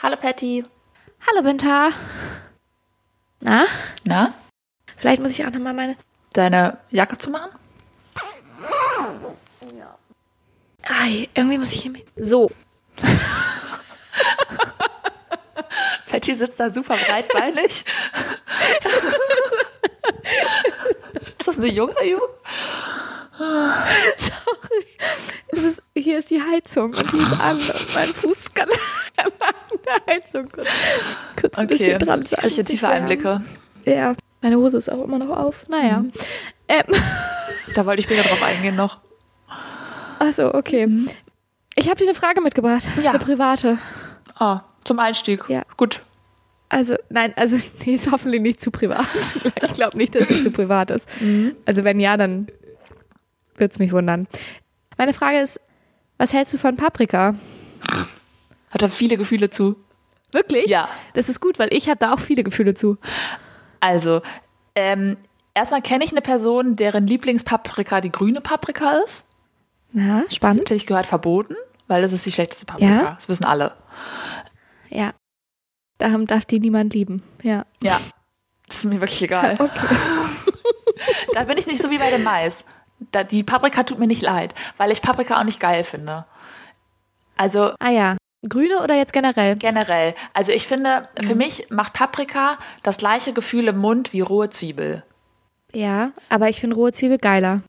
Hallo Patty. Hallo Binta. Na? Na? Vielleicht muss ich auch nochmal meine. Deine Jacke zu machen? Ja. Ei, irgendwie muss ich hier mit. So. Patty sitzt da super breitbeinig. ist das eine junge Jugend? Sorry. Ist, hier ist die Heizung und die ist an. Und mein Fuß kann an der Heizung kurz, kurz ein Okay, bisschen dran ich kriege jetzt tiefe Einblicke. Ja, meine Hose ist auch immer noch auf. Naja. Mhm. Ähm, Da wollte ich später drauf eingehen noch. also, okay. Ich habe dir eine Frage mitgebracht. Ja. Eine private. Ah, zum Einstieg. Ja. Gut. Also, nein, also die ist hoffentlich nicht zu privat. Ich glaube nicht, dass sie zu privat ist. Also, wenn ja, dann würde es mich wundern. Meine Frage ist, was hältst du von Paprika? Hat er viele Gefühle zu. Wirklich? Ja. Das ist gut, weil ich habe da auch viele Gefühle zu. Also, ähm, erstmal kenne ich eine Person, deren Lieblingspaprika die grüne Paprika ist. Na, spannend. Finde ich gehört verboten, weil das ist die schlechteste Paprika. Ja? Das wissen alle. Ja. Darum darf die niemand lieben. Ja. Ja. Das ist mir wirklich egal. Okay. Da bin ich nicht so wie bei dem Mais. Da, die Paprika tut mir nicht leid, weil ich Paprika auch nicht geil finde. Also Ah ja. Grüne oder jetzt generell? generell. Also ich finde, für mich macht Paprika das gleiche Gefühl im Mund wie rohe Zwiebel. Ja, aber ich finde rohe Zwiebel geiler.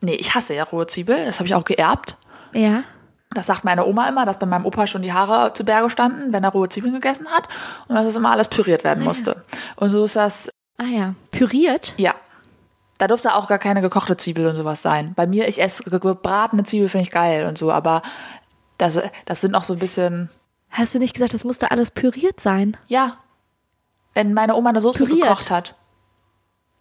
Nee, ich hasse ja rohe Zwiebel. Das habe ich auch geerbt. Ja. Das sagt meine Oma immer, dass bei meinem Opa schon die Haare zu Berge standen, wenn er rohe Zwiebeln gegessen hat. Und dass das immer alles püriert werden musste. Und so ist das, Ah ja. Püriert? ja. Da durfte auch gar keine gekochte Zwiebel und sowas sein. Bei mir, ich esse ge- gebratene Zwiebel, finde ich geil und so, aber das, das sind auch so ein bisschen, Hast du nicht gesagt, das musste alles püriert sein? ja. Wenn meine Oma eine Soße Püriert? gekocht hat,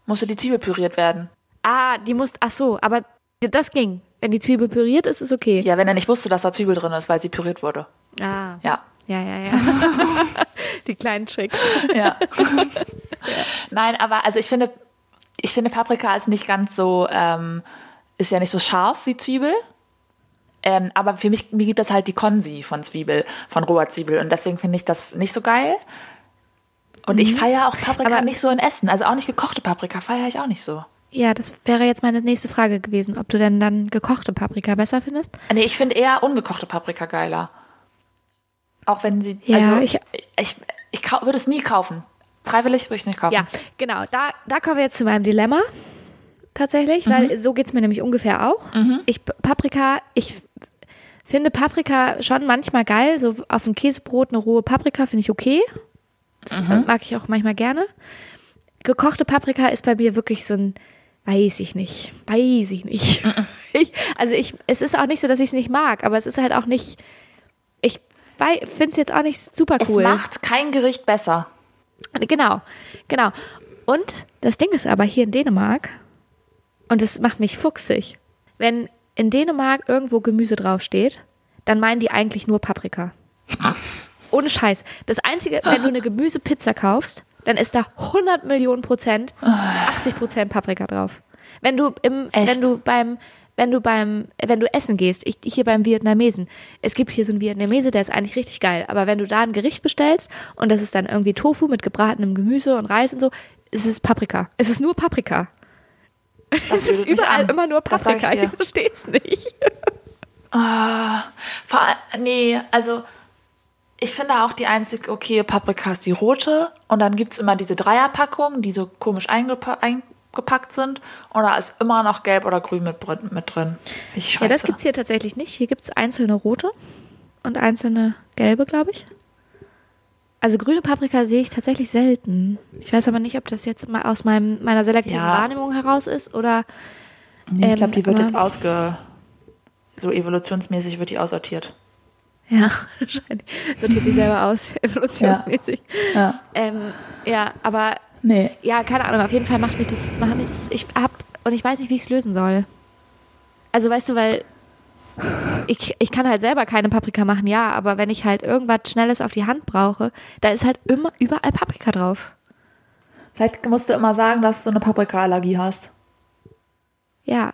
musste die Zwiebel püriert werden. Ah, die musste, ach so, aber das ging. Wenn die Zwiebel püriert ist, ist okay. Ja, wenn er nicht wusste, dass da Zwiebel drin ist, weil sie püriert wurde. Ah. Ja. Ja, ja, ja. die kleinen Tricks. Ja. Nein, aber also ich finde, ich finde Paprika ist nicht ganz so, ähm, ist ja nicht so scharf wie Zwiebel. Ähm, aber für mich, mir gibt das halt die Konsi von Zwiebel, von roher Zwiebel. Und deswegen finde ich das nicht so geil. Und ich feiere auch Paprika Mhm. Aber- nicht so in Essen. Also auch nicht gekochte Paprika feiere ich auch nicht so. Ja, das wäre jetzt meine nächste Frage gewesen, ob du denn dann gekochte Paprika besser findest. Nee, ich finde eher ungekochte Paprika geiler. Auch wenn sie, Ja, also ich- ich, ich, ich würde es nie kaufen. Freiwillig würde ich es nicht kaufen. Ja, genau. Da, da kommen wir jetzt zu meinem Dilemma. Tatsächlich, weil so geht's mir nämlich ungefähr auch. Ich, Paprika, ich finde Paprika schon manchmal geil. So auf dem Käsebrot eine rohe Paprika finde ich okay. Das mag ich auch manchmal gerne. Gekochte Paprika ist bei mir wirklich so ein, weiß ich nicht, weiß ich nicht. Ich, also ich, es ist auch nicht so, dass ich es nicht mag, aber es ist halt auch nicht, ich finde es jetzt auch nicht super Es cool. macht kein Gericht besser. Genau, genau. Und das Ding ist aber hier in Dänemark, und das macht mich fuchsig, wenn in Dänemark irgendwo Gemüse draufsteht, dann meinen die eigentlich nur Paprika. Ohne Scheiß. Das Einzige, wenn du eine Gemüsepizza kaufst, dann ist da 100 Millionen Prozent, 80 Prozent Paprika drauf. Wenn du im, Echt? wenn du beim, wenn du beim, wenn du essen gehst, ich hier beim Vietnamesen, es gibt hier so einen Vietnamese, der ist eigentlich richtig geil, aber wenn du da ein Gericht bestellst und das ist dann irgendwie Tofu mit gebratenem Gemüse und Reis und so, ist es Paprika. Es ist nur Paprika. Das Es ist überall immer nur ich Paprika. Ich, dir. verstehe es nicht. Vor, all- nee, also ich finde auch die einzig okay Paprika ist die rote und dann gibt's immer diese Dreierpackungen, die so komisch eingepa eingepackt sind und da ist immer noch gelb oder grün mit, drin- mit drin. Ich Ja, scheiße. das gibt's hier tatsächlich nicht. Hier gibt's einzelne rote und einzelne gelbe, glaube ich. Also grüne Paprika sehe ich tatsächlich selten. Ich weiß aber nicht, ob das jetzt mal aus meinem, meiner selektiven Ja. Wahrnehmung heraus ist oder nee, ich glaube, ähm, die wird jetzt ausge... So evolutionsmäßig wird die aussortiert. ja, wahrscheinlich sortiert sich selber aus, evolutionsmäßig. Ja. Ähm, ja, aber Nee. ja, keine Ahnung, auf jeden Fall macht mich das, macht mich das, ich hab, und ich weiß nicht, wie ich es lösen soll. Also weißt du, weil ich, ich kann halt selber keine Paprika machen, ja, aber wenn ich halt irgendwas Schnelles auf die Hand brauche, da ist halt immer überall Paprika drauf. Vielleicht musst du immer sagen, dass du eine Paprikaallergie hast. Ja.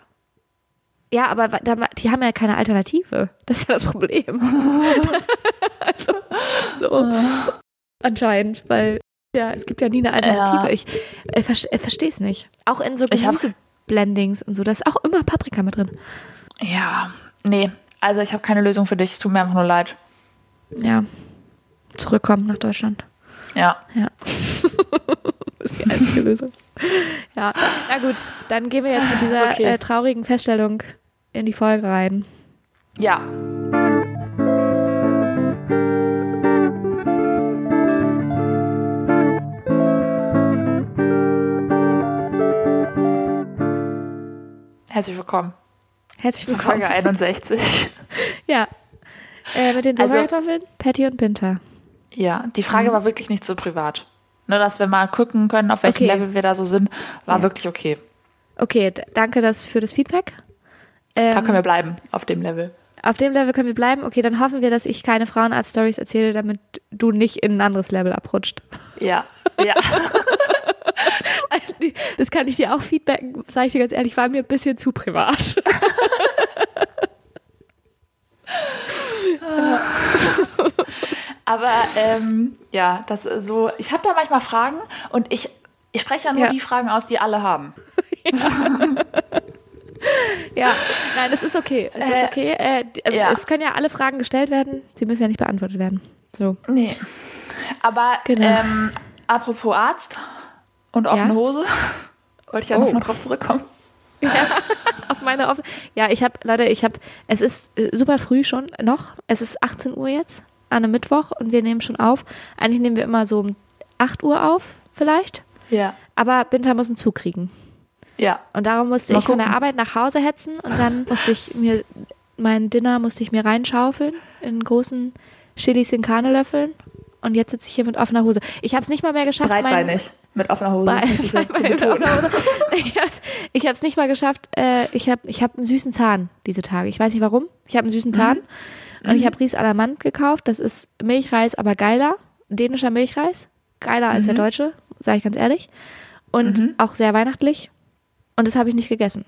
Ja, aber die haben ja keine Alternative. Das ist ja das Problem. also, so. Anscheinend, weil ja, es gibt ja nie eine Alternative. Ja. Ich äh, vers äh, verstehe es nicht. Auch in so Ich Gemüseblendings und so, da ist auch immer Paprika mit drin. Ja, nee. Also ich habe keine Lösung für dich. Es tut mir einfach nur leid. Ja. Zurückkommen nach Deutschland. Ja. Ja. das ist die einzige Lösung. Ja, na gut, dann gehen wir jetzt mit dieser Okay. äh, traurigen Feststellung in die Folge rein. Ja. Herzlich willkommen Herzlich willkommen. Folge 61. Ja. Äh, mit den Also- Sojakartoffeln, Patty und Pinter. Ja, die Frage war wirklich nicht so privat. Nur, dass wir mal gucken können, auf welchem Okay. Level wir da so sind, war Ja. wirklich okay. Okay, danke das für das Feedback. Ähm, Da können wir bleiben, auf dem Level. Auf dem Level können wir bleiben. Okay, dann hoffen wir, dass ich keine Frauenarzt-Stories erzähle, damit du nicht in ein anderes Level abrutscht. Ja, ja. Das kann ich dir auch feedbacken, sage ich dir ganz ehrlich, war mir ein bisschen zu privat. Aber ähm, ja, das so, ich habe da manchmal Fragen und ich, ich spreche ja nur Ja. die Fragen aus, die alle haben. Ja, nein, das ist okay. Es ist Äh, okay. Äh, äh, ja. Es können ja alle Fragen gestellt werden. Sie müssen ja nicht beantwortet werden. So. Nee. Aber Genau. ähm, apropos Arzt und offene Ja? Hose, wollte ich ja Oh. noch mal drauf zurückkommen. Auf meine offen. Ja, ich habe, Leute, ich habe, es ist äh, super früh schon noch. Es ist 18 Uhr jetzt an einem Mittwoch und wir nehmen schon auf. Eigentlich nehmen wir immer so um 8 Uhr auf, vielleicht. Ja. Aber Binter muss einen Zug kriegen. Ja. Und darum musste Mal ich von der gucken. Arbeit nach Hause hetzen und dann musste ich mir mein Dinner musste ich mir reinschaufeln in großen Chilis in Karnelöffeln. Und jetzt sitze ich hier mit offener Hose. Ich habe es nicht mal mehr geschafft. Breitbeinig, mit offener Hose. Bei- möchte ich bei- mit offener Hose. Habe es nicht mal geschafft. Äh, ich habe ich hab einen süßen Zahn diese Tage. Ich weiß nicht warum. Ich habe einen süßen Zahn. Und ich habe Ries Alamant gekauft. Das ist Milchreis, aber geiler. Dänischer Milchreis. Geiler als der deutsche, sage ich ganz ehrlich. Und auch sehr weihnachtlich. Und das habe ich nicht gegessen,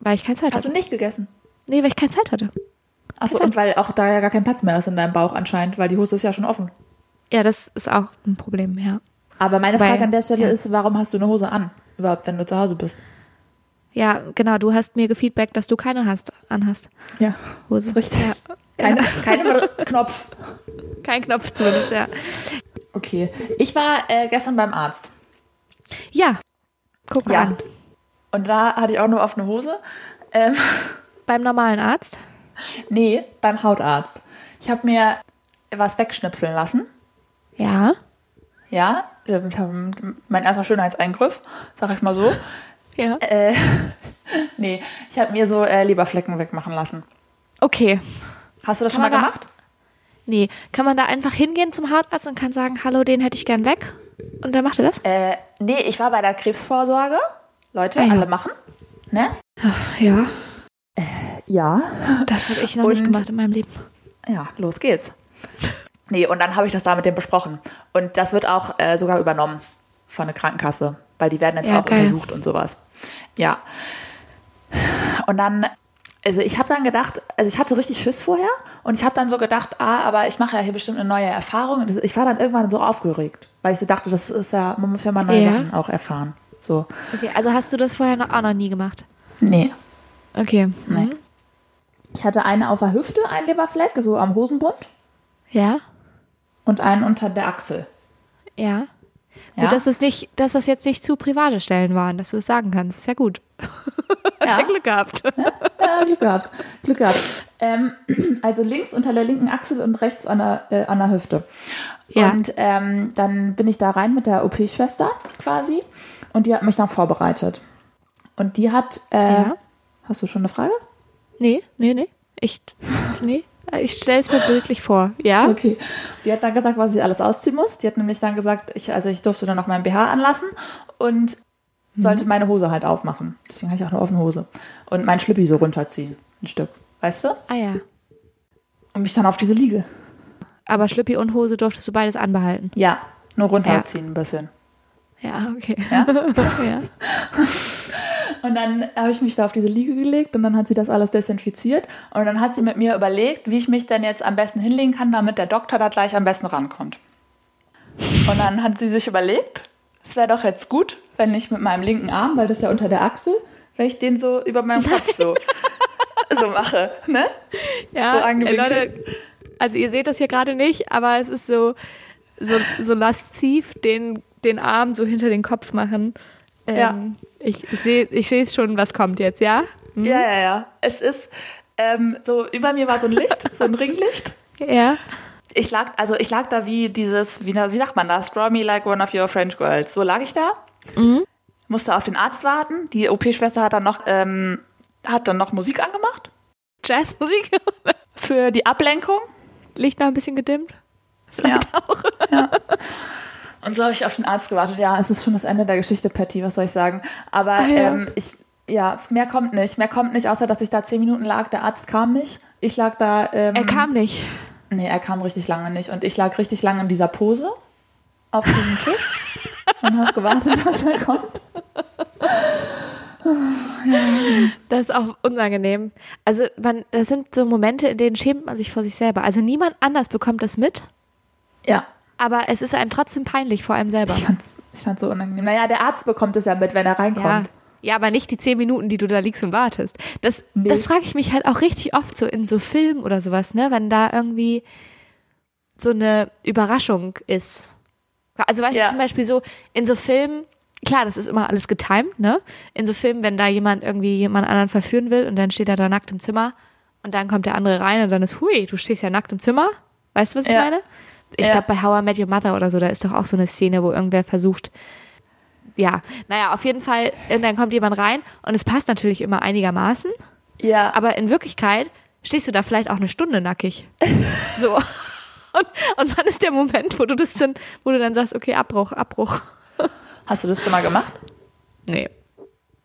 weil ich keine Zeit Hast du hatte. nicht gegessen? Nee, weil ich keine Zeit hatte. Achso, und weil auch da ja gar kein Platz mehr ist in deinem Bauch anscheinend, weil die Hose ist ja schon offen. Ja, das ist auch ein Problem, ja. Aber meine Weil- Frage an der Stelle ja. ist, warum hast du eine Hose an? Überhaupt, wenn du zu Hause bist. Ja, genau, du hast mir gefeedbackt, dass du keine hast, anhast. Ja, Hose. ist richtig. Ja. Keine, keine Knopf. Kein Knopf zumindest, ja. Okay. Ich war äh, gestern beim Arzt. Ja, guck Ja. an. Und da hatte ich auch nur offene Hose. Ähm, Beim normalen Arzt? nee, beim Hautarzt. Ich habe mir was wegschnipseln lassen. Ja. Ja, ähm, mein erster Schönheitseingriff, sag ich mal so. Ja. Äh, nee, ich habe mir so äh, Leberflecken wegmachen lassen. Okay. Hast du das Kann schon mal man da- gemacht? Nee, kann man da einfach hingehen zum Hautarzt und kann sagen, hallo, den hätte ich gern weg? Und dann macht er das? Äh, nee, ich war bei der Krebsvorsorge. Leute, Ah, ja. alle machen. Ne? Ja. Ja. Das habe ich noch nicht Und- gemacht in meinem Leben. Ja, los geht's. Nee, und dann habe ich das da mit dem besprochen. Und das wird auch äh, sogar übernommen von der Krankenkasse, weil die werden jetzt Ja, auch geil. untersucht und sowas. Ja. Und dann, also ich habe dann gedacht, also ich hatte richtig Schiss vorher und ich habe dann so gedacht, ah, aber ich mache ja hier bestimmt eine neue Erfahrung. Und ich war dann irgendwann so aufgeregt, weil ich so dachte, das ist ja, man muss ja mal neue Ja. Sachen auch erfahren. So, Okay, also hast du das vorher noch, auch noch nie gemacht? nee. Okay. Nee. Mhm. Ich hatte eine auf der Hüfte, einen Leberfleck, so am Hosenbund Ja. und einen unter der Achsel. Ja. Ja? Gut, dass, es nicht, dass das jetzt nicht zu private Stellen waren, dass du es sagen kannst. Ist ja gut. Hast Ja. ja Glück gehabt. Ja, Glück gehabt. Glück gehabt. Ähm, also links unter der linken Achsel und rechts an der, äh, an der Hüfte. Ja. Und ähm, dann bin ich da rein mit der OP-Schwester quasi und die hat mich dann vorbereitet. Und die hat, äh, Ja. hast du schon eine Frage? Nee, nee, nee. Ich, nee. Ich stelle es mir bildlich vor. Ja? Okay. Die hat dann gesagt, was ich alles ausziehen muss. Die hat nämlich dann gesagt, ich, also ich durfte dann noch meinen BH anlassen und sollte meine Hose halt aufmachen. Deswegen habe ich auch eine offene Hose. Und mein Schlippi so runterziehen. Ein Stück. Weißt du? Ah ja. Und mich dann auf diese Liege. Aber Schlüppi und Hose durftest du beides anbehalten. Ja, nur runterziehen ein bisschen. Ja, okay. Ja? ja. Und dann habe ich mich da auf diese Liege gelegt und dann hat sie das alles desinfiziert. Und dann hat sie mit mir überlegt, wie ich mich denn jetzt am besten hinlegen kann, damit der Doktor da gleich am besten rankommt. Und dann hat sie sich überlegt, es wäre doch jetzt gut, wenn ich mit meinem linken Arm, weil das ist ja unter der Achsel, wenn ich den so über meinem Kopf so, so mache, ne? Ja, So angewinkelt. Leute, also ihr seht das hier gerade nicht, aber es ist so, so, so lasziv den, den Arm so hinter den Kopf machen. Ähm, Ja. Ich, ich sehe ich sehe schon, was kommt jetzt, ja? Hm? Ja, ja, ja. Es ist ähm, so, über mir war so ein Licht, so ein Ringlicht. Ja. Ich lag, also ich lag da wie dieses, wie, wie sagt man das? Draw me like one of your French girls. So lag ich da. Musste auf den Arzt warten. Die OP-Schwester hat dann noch, ähm, hat dann noch Musik angemacht. Jazzmusik. Für die Ablenkung. Licht noch ein bisschen gedimmt. Ja. Vielleicht auch. Und so habe ich auf den Arzt gewartet. Ja, es ist schon das Ende der Geschichte, Patty, was soll ich sagen? Aber Ah, ja. ähm, ich, ja, mehr kommt nicht. Mehr kommt nicht, außer dass ich da zehn Minuten lag. Der Arzt kam nicht. Ich lag da. Ähm, Er kam nicht. Nee, er kam richtig lange nicht. Und ich lag richtig lange in dieser Pose auf diesem Tisch und habe gewartet, dass er kommt. Das ist auch unangenehm. Also man, das sind so Momente, in denen schämt man sich vor sich selber. Also niemand anders bekommt das mit, Ja, aber es ist einem trotzdem peinlich vor einem selber. ich fand's, ich fand's so unangenehm. Naja, der Arzt bekommt es ja mit, wenn er Ja. reinkommt. ja, aber nicht die zehn Minuten, die du da liegst und wartest. Das, Nee. das frage ich mich halt auch richtig oft so in so Filmen oder sowas, ne? Wenn da irgendwie so eine Überraschung ist. Also weißt Ja. du zum Beispiel so in so Filmen, klar, das ist immer alles getimed, ne? In so Filmen, wenn da jemand irgendwie jemand anderen verführen will und dann steht er da nackt im Zimmer und dann kommt der andere rein und dann ist, hui, du stehst ja nackt im Zimmer. Weißt du, was ich Ja. meine? Ich Ja. glaube, bei How I Met Your Mother oder so, da ist doch auch so eine Szene, wo irgendwer versucht, ja, naja, auf jeden Fall, und dann kommt jemand rein und es passt natürlich immer einigermaßen, Ja, aber in Wirklichkeit stehst du da vielleicht auch eine Stunde nackig. So. Und, und wann ist der Moment, wo du das dann, wo du dann sagst, okay, Abbruch, Abbruch. hast du das schon mal gemacht? Nee.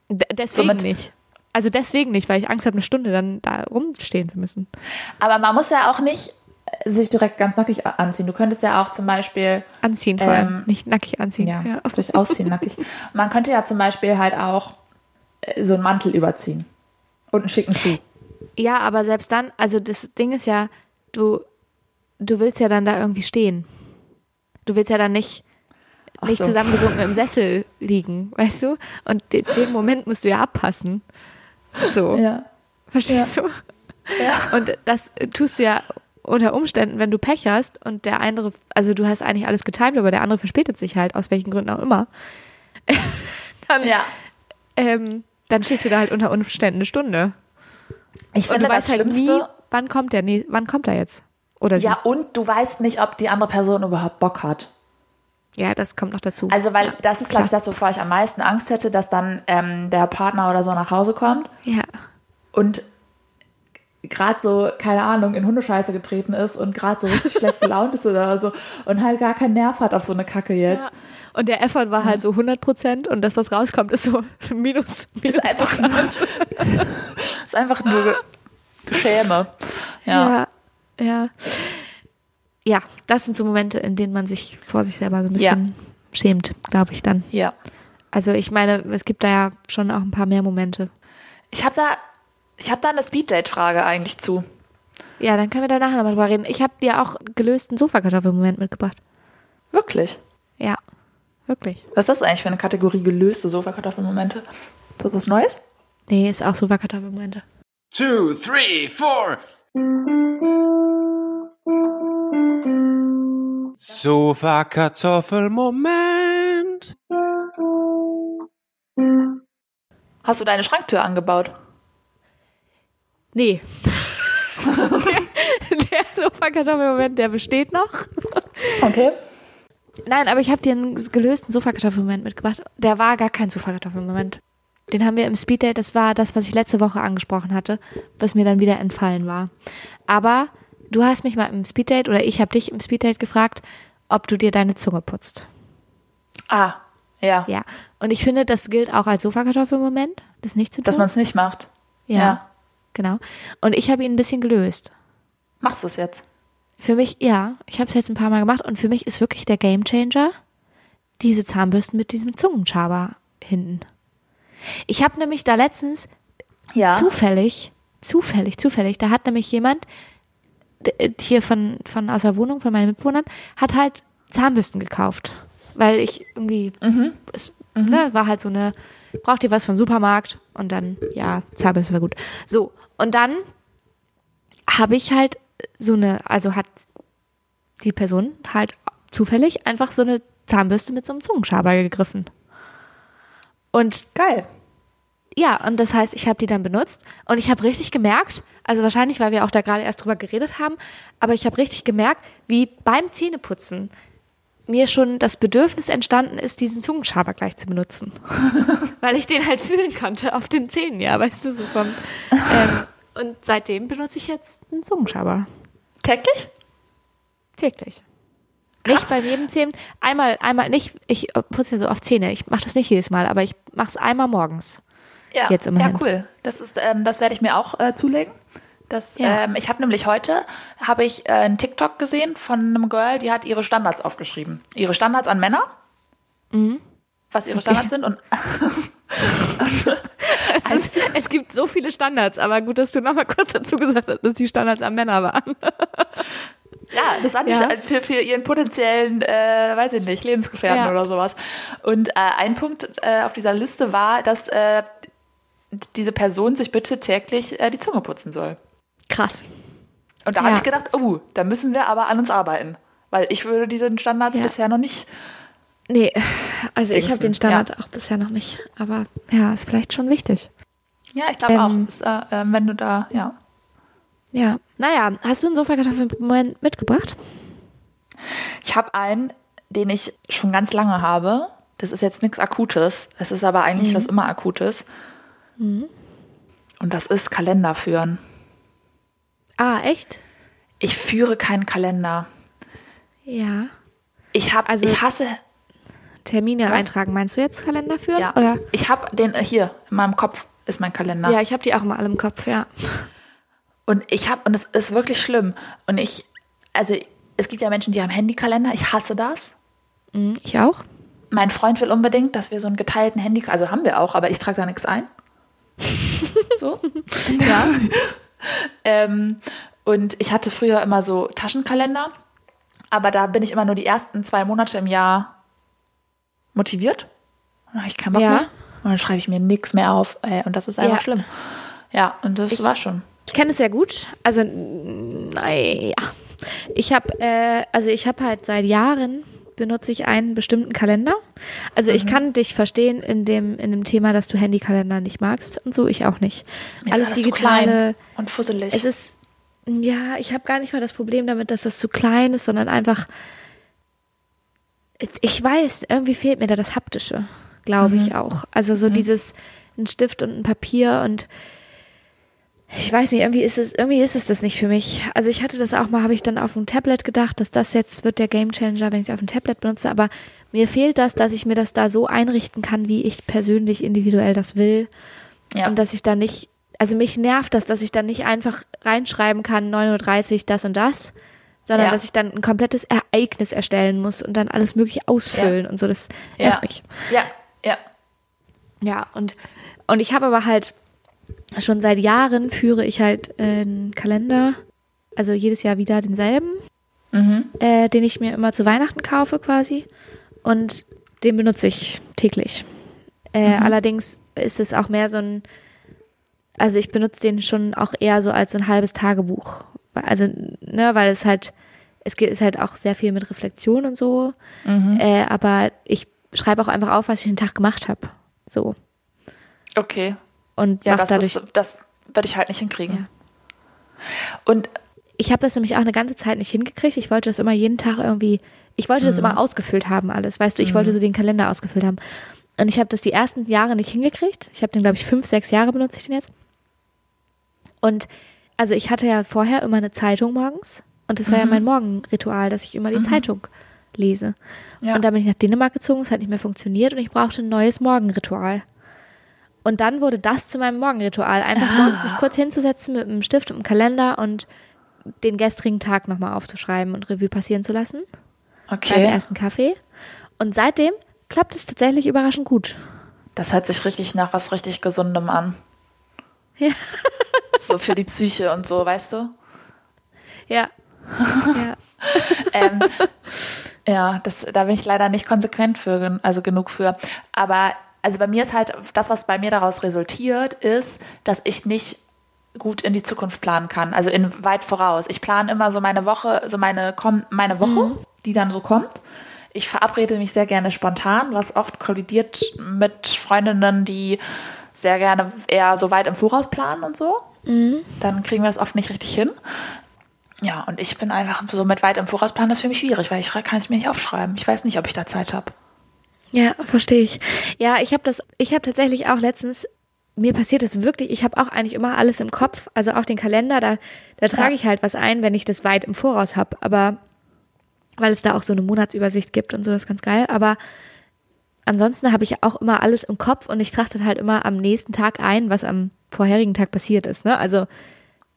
D deswegen Somit- nicht. Also deswegen nicht, weil ich Angst habe, eine Stunde dann da rumstehen zu müssen. Aber man muss ja auch nicht sich direkt ganz nackig anziehen. Du könntest ja auch zum Beispiel Anziehen vor Ähm, allem, nicht nackig anziehen. ja, Ja. sich ausziehen nackig. Man könnte ja zum Beispiel halt auch äh, so einen Mantel überziehen und einen schicken Schuh. ja, aber selbst dann, also das Ding ist ja, du, du willst ja dann da irgendwie stehen. Du willst ja dann nicht, Ach nicht so. zusammengesunken im Sessel liegen, weißt du? Und de den Moment musst du ja abpassen. So. Ja. Verstehst du? Und das tust du ja unter Umständen, wenn du Pech hast und der andere, also du hast eigentlich alles getimt, aber der andere verspätet sich halt, aus welchen Gründen auch immer. dann, Ja. ähm, dann stehst du da halt unter Umständen eine Stunde. Ich Und finde du das weißt halt nie, wann kommt der, nee, wann kommt er jetzt? Oder ja, sie. und du weißt nicht, ob die andere Person überhaupt Bock hat. Ja, das kommt noch dazu. Also, weil ja, das ist, glaube ich, das, wovor ich am meisten Angst hätte, dass dann ähm, der Partner oder so nach Hause kommt Ja. und gerade so, keine Ahnung, in Hundescheiße getreten ist und gerade so richtig schlecht gelaunt ist oder so und halt gar keinen Nerv hat auf so eine Kacke jetzt. ja. Und der Effort war halt so 100 Prozent und das, was rauskommt, ist so minus, minus Ist einfach nur, ist einfach nur Ge- Geschäme. Ja. Ja, ja. Ja, das sind so Momente, in denen man sich vor sich selber so ein bisschen schämt, glaube ich dann. ja. Also ich meine, es gibt da ja schon auch ein paar mehr Momente. Ich habe da, ich habe da eine Speeddate-Frage eigentlich zu. Ja, dann können wir da nachher nochmal drüber reden. Ich habe dir auch gelösten Sofakartoffelmoment mitgebracht. Wirklich. Ja, wirklich. Was ist das eigentlich für eine Kategorie gelöste Sofakartoffelmomente? Ist das was Neues? Nee, ist auch Sofakartoffelmomente. two, three, four. Sofa Kartoffelmoment. Hast du deine Schranktür angebaut? Nee. der Sofakartoffelmoment, der besteht noch. Okay. Nein, aber ich habe dir einen gelösten Sofakartoffelmoment mitgebracht. Der war gar kein Sofakartoffelmoment. Den haben wir im Speeddate, das war das, was ich letzte Woche angesprochen hatte, was mir dann wieder entfallen war. Aber du hast mich mal im Speeddate oder ich habe dich im Speeddate gefragt, ob du dir deine Zunge putzt. Ah, ja. Ja. Und ich finde, das gilt auch als Sofakartoffelmoment, das nicht zu tun. Dass man es nicht macht. ja, ja. Genau. Und ich habe ihn ein bisschen gelöst. Machst du es jetzt? Für mich, ja, ich habe es jetzt ein paar Mal gemacht und für mich ist wirklich der Gamechanger diese Zahnbürsten mit diesem Zungenschaber hinten. Ich habe nämlich da letztens Ja. zufällig, zufällig, zufällig, da hat nämlich jemand d- hier von, von aus der Wohnung, von meinen Mitbewohnern, hat halt Zahnbürsten gekauft. Weil ich irgendwie, es Ne, war halt so eine, braucht ihr was vom Supermarkt und dann, ja, Zahnbürste war gut. So, und dann habe ich halt so eine, also hat die Person halt zufällig einfach so eine Zahnbürste mit so einem Zungenschaber gegriffen. Und Geil. ja, und das heißt, ich habe die dann benutzt und ich habe richtig gemerkt, also wahrscheinlich, weil wir auch da gerade erst drüber geredet haben, aber ich habe richtig gemerkt, wie beim Zähneputzen mir schon das Bedürfnis entstanden ist, diesen Zungenschaber gleich zu benutzen. weil ich den halt fühlen konnte auf den Zähnen, ja, weißt du, so vom. Ähm, und seitdem benutze ich jetzt einen Zungenschaber. Täglich? Täglich. Krass. Nicht bei jedem Zähnen. Einmal, einmal nicht, ich putze ja so oft Zähne. Ich mache das nicht jedes Mal, aber ich mache es einmal morgens. Ja, Jetzt immerhin. ja cool. Das ist, ähm, das werde ich mir auch äh, zulegen. Das, Ja. ähm, ich habe nämlich heute habe ich äh, einen TikTok gesehen von einem Girl, die hat ihre Standards aufgeschrieben. Ihre Standards an Männer. Mhm. Was ihre Standards sind und Es, ist, es gibt so viele Standards, aber gut, dass du nochmal kurz dazu gesagt hast, dass die Standards am Männer waren. ja, das war nicht Ja. für, für ihren potenziellen, äh, weiß ich nicht, Lebensgefährten Ja. oder sowas. Und äh, ein Punkt äh, auf dieser Liste war, dass äh, diese Person sich bitte täglich äh, die Zunge putzen soll. Krass. Und da Ja. habe ich gedacht, oh, da müssen wir aber an uns arbeiten. Weil ich würde diesen Standards Ja. bisher noch nicht. Nee, also ich habe den Standard auch bisher noch nicht. Aber ja, ist vielleicht schon wichtig. Ja, ich glaube Ähm. auch. Ist, äh, äh, wenn du da, ja. Ja. Naja, hast du einen Sofakartoffeln mitgebracht? Ich habe einen, den ich schon ganz lange habe. Das ist jetzt nichts Akutes. Es ist aber eigentlich was immer Akutes. Und das ist Kalender führen. Ah, echt? Ich führe keinen Kalender. Ja. Ich habe, Also- ich hasse, Termine Was? eintragen, meinst du jetzt Kalender führen? ja, Oder? ich habe den äh, hier in meinem Kopf ist mein Kalender. Ja, ich habe die auch mal alle im Kopf, ja. Und ich habe, und es ist wirklich schlimm. Und ich, also es gibt ja Menschen, die haben Handykalender. Ich hasse das. Mhm, Ich auch. Mein Freund will unbedingt, dass wir so einen geteilten Handy, also haben wir auch, aber ich trage da nichts ein. So. Ja. Ähm, und ich hatte früher immer so Taschenkalender, aber da bin ich immer nur die ersten zwei Monate im Jahr motiviert. Dann habe ich keinen Bock Ja. mehr. Und dann schreibe ich mir nichts mehr auf. Ey, und das ist einfach Ja. schlimm. Ja, und das war schon. Ich kenne es sehr gut. Also, naja. Ich habe, äh, also ich habe halt seit Jahren benutze ich einen bestimmten Kalender. Also ich kann dich verstehen in dem in dem Thema, dass du Handykalender nicht magst und so. Ich auch nicht. Ist alles zu klein und fusselig. Es ist ja, ich habe gar nicht mal das Problem damit, dass das zu klein ist, sondern einfach ich weiß, irgendwie fehlt mir da das haptische, glaube ich auch. Also so dieses ein Stift und ein Papier und ich weiß nicht, irgendwie ist es irgendwie ist es das nicht für mich. Also ich hatte das auch mal, habe ich dann auf dem Tablet gedacht, dass das jetzt wird der Gamechanger, wenn ich es auf dem Tablet benutze, aber mir fehlt das, dass ich mir das da so einrichten kann, wie ich persönlich individuell das will ja. und dass ich da nicht, also mich nervt das, dass ich dann nicht einfach reinschreiben kann, 9.30 Uhr das und das, sondern Ja. dass ich dann ein komplettes Ereignis erstellen muss und dann alles mögliche ausfüllen und so, das nervt ja. mich. ja, ja. Ja, und, und ich habe aber halt schon seit Jahren führe ich halt äh, einen Kalender, also jedes Jahr wieder denselben, äh, den ich mir immer zu Weihnachten kaufe quasi. Und den benutze ich täglich. Äh, Allerdings ist es auch mehr so ein, also ich benutze den schon auch eher so als so ein halbes Tagebuch. Also, ne, weil es halt, es geht ist halt auch sehr viel mit Reflexion und so. Äh, aber ich schreibe auch einfach auf, was ich den Tag gemacht habe. So. Okay. Und Ja, das dadurch. ist, das werde ich halt nicht hinkriegen. Ja. Und ich habe das nämlich auch eine ganze Zeit nicht hingekriegt. Ich wollte das immer jeden Tag irgendwie, ich wollte das immer ausgefüllt haben alles. Weißt du, ich wollte so den Kalender ausgefüllt haben. Und ich habe das die ersten Jahre nicht hingekriegt. Ich habe den, glaube ich, fünf, sechs Jahre benutze ich den jetzt. Und also ich hatte ja vorher immer eine Zeitung morgens. Und das war ja mein Morgenritual, dass ich immer die Zeitung lese. Ja. Und dann bin ich nach Dänemark gezogen, es hat nicht mehr funktioniert und ich brauchte ein neues Morgenritual. Und dann wurde das zu meinem Morgenritual. Einfach morgens mich kurz hinzusetzen mit einem Stift und einem Kalender und den gestrigen Tag nochmal aufzuschreiben und Revue passieren zu lassen beim okay. ersten Kaffee. Und seitdem klappt es tatsächlich überraschend gut. Das hört sich richtig nach was richtig Gesundem an. Ja. So für die Psyche und so, weißt du? Ja. ja. ähm, ja, das, da bin ich leider nicht konsequent für, also genug für. Aber also bei mir ist halt, das, was bei mir daraus resultiert, ist, dass ich nicht gut in die Zukunft planen kann, also in weit voraus. Ich plane immer so meine Woche, so meine, meine Woche, die dann so kommt. Ich verabrede mich sehr gerne spontan, was oft kollidiert mit Freundinnen, die sehr gerne eher so weit im Voraus planen und so. Dann kriegen wir das oft nicht richtig hin. Ja, und ich bin einfach so mit weit im Voraus planen, das ist für mich schwierig, weil ich kann es mir nicht aufschreiben. Ich weiß nicht, ob ich da Zeit habe. Ja, verstehe ich. Ja, ich habe das, ich habe tatsächlich auch letztens, mir passiert das wirklich, ich habe auch eigentlich immer alles im Kopf, also auch den Kalender, da, da trage ich halt was ein, wenn ich das weit im Voraus habe, aber weil es da auch so eine Monatsübersicht gibt und so, ist ganz geil, aber ansonsten habe ich auch immer alles im Kopf und ich trage halt immer am nächsten Tag ein, was am vorherigen Tag passiert ist, ne? Also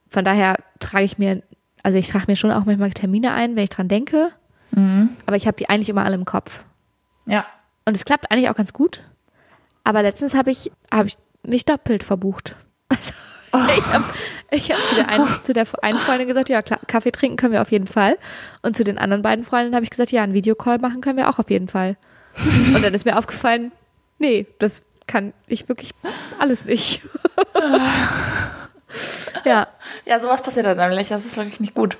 von daher trage ich mir, also ich trage mir schon auch manchmal Termine ein, wenn ich dran denke, aber ich habe die eigentlich immer alle im Kopf. Ja. Und es klappt eigentlich auch ganz gut. Aber letztens habe ich, habe ich mich doppelt verbucht. Also, ich habe ich hab zu, der einen, zu der einen Freundin gesagt, ja, klar, Kaffee trinken können wir auf jeden Fall. Und zu den anderen beiden Freundinnen habe ich gesagt, ja, einen Videocall machen können wir auch auf jeden Fall. Und dann ist mir aufgefallen, nee, das kann ich wirklich alles nicht. ja, Ja, sowas passiert dann nämlich. Das ist wirklich nicht gut.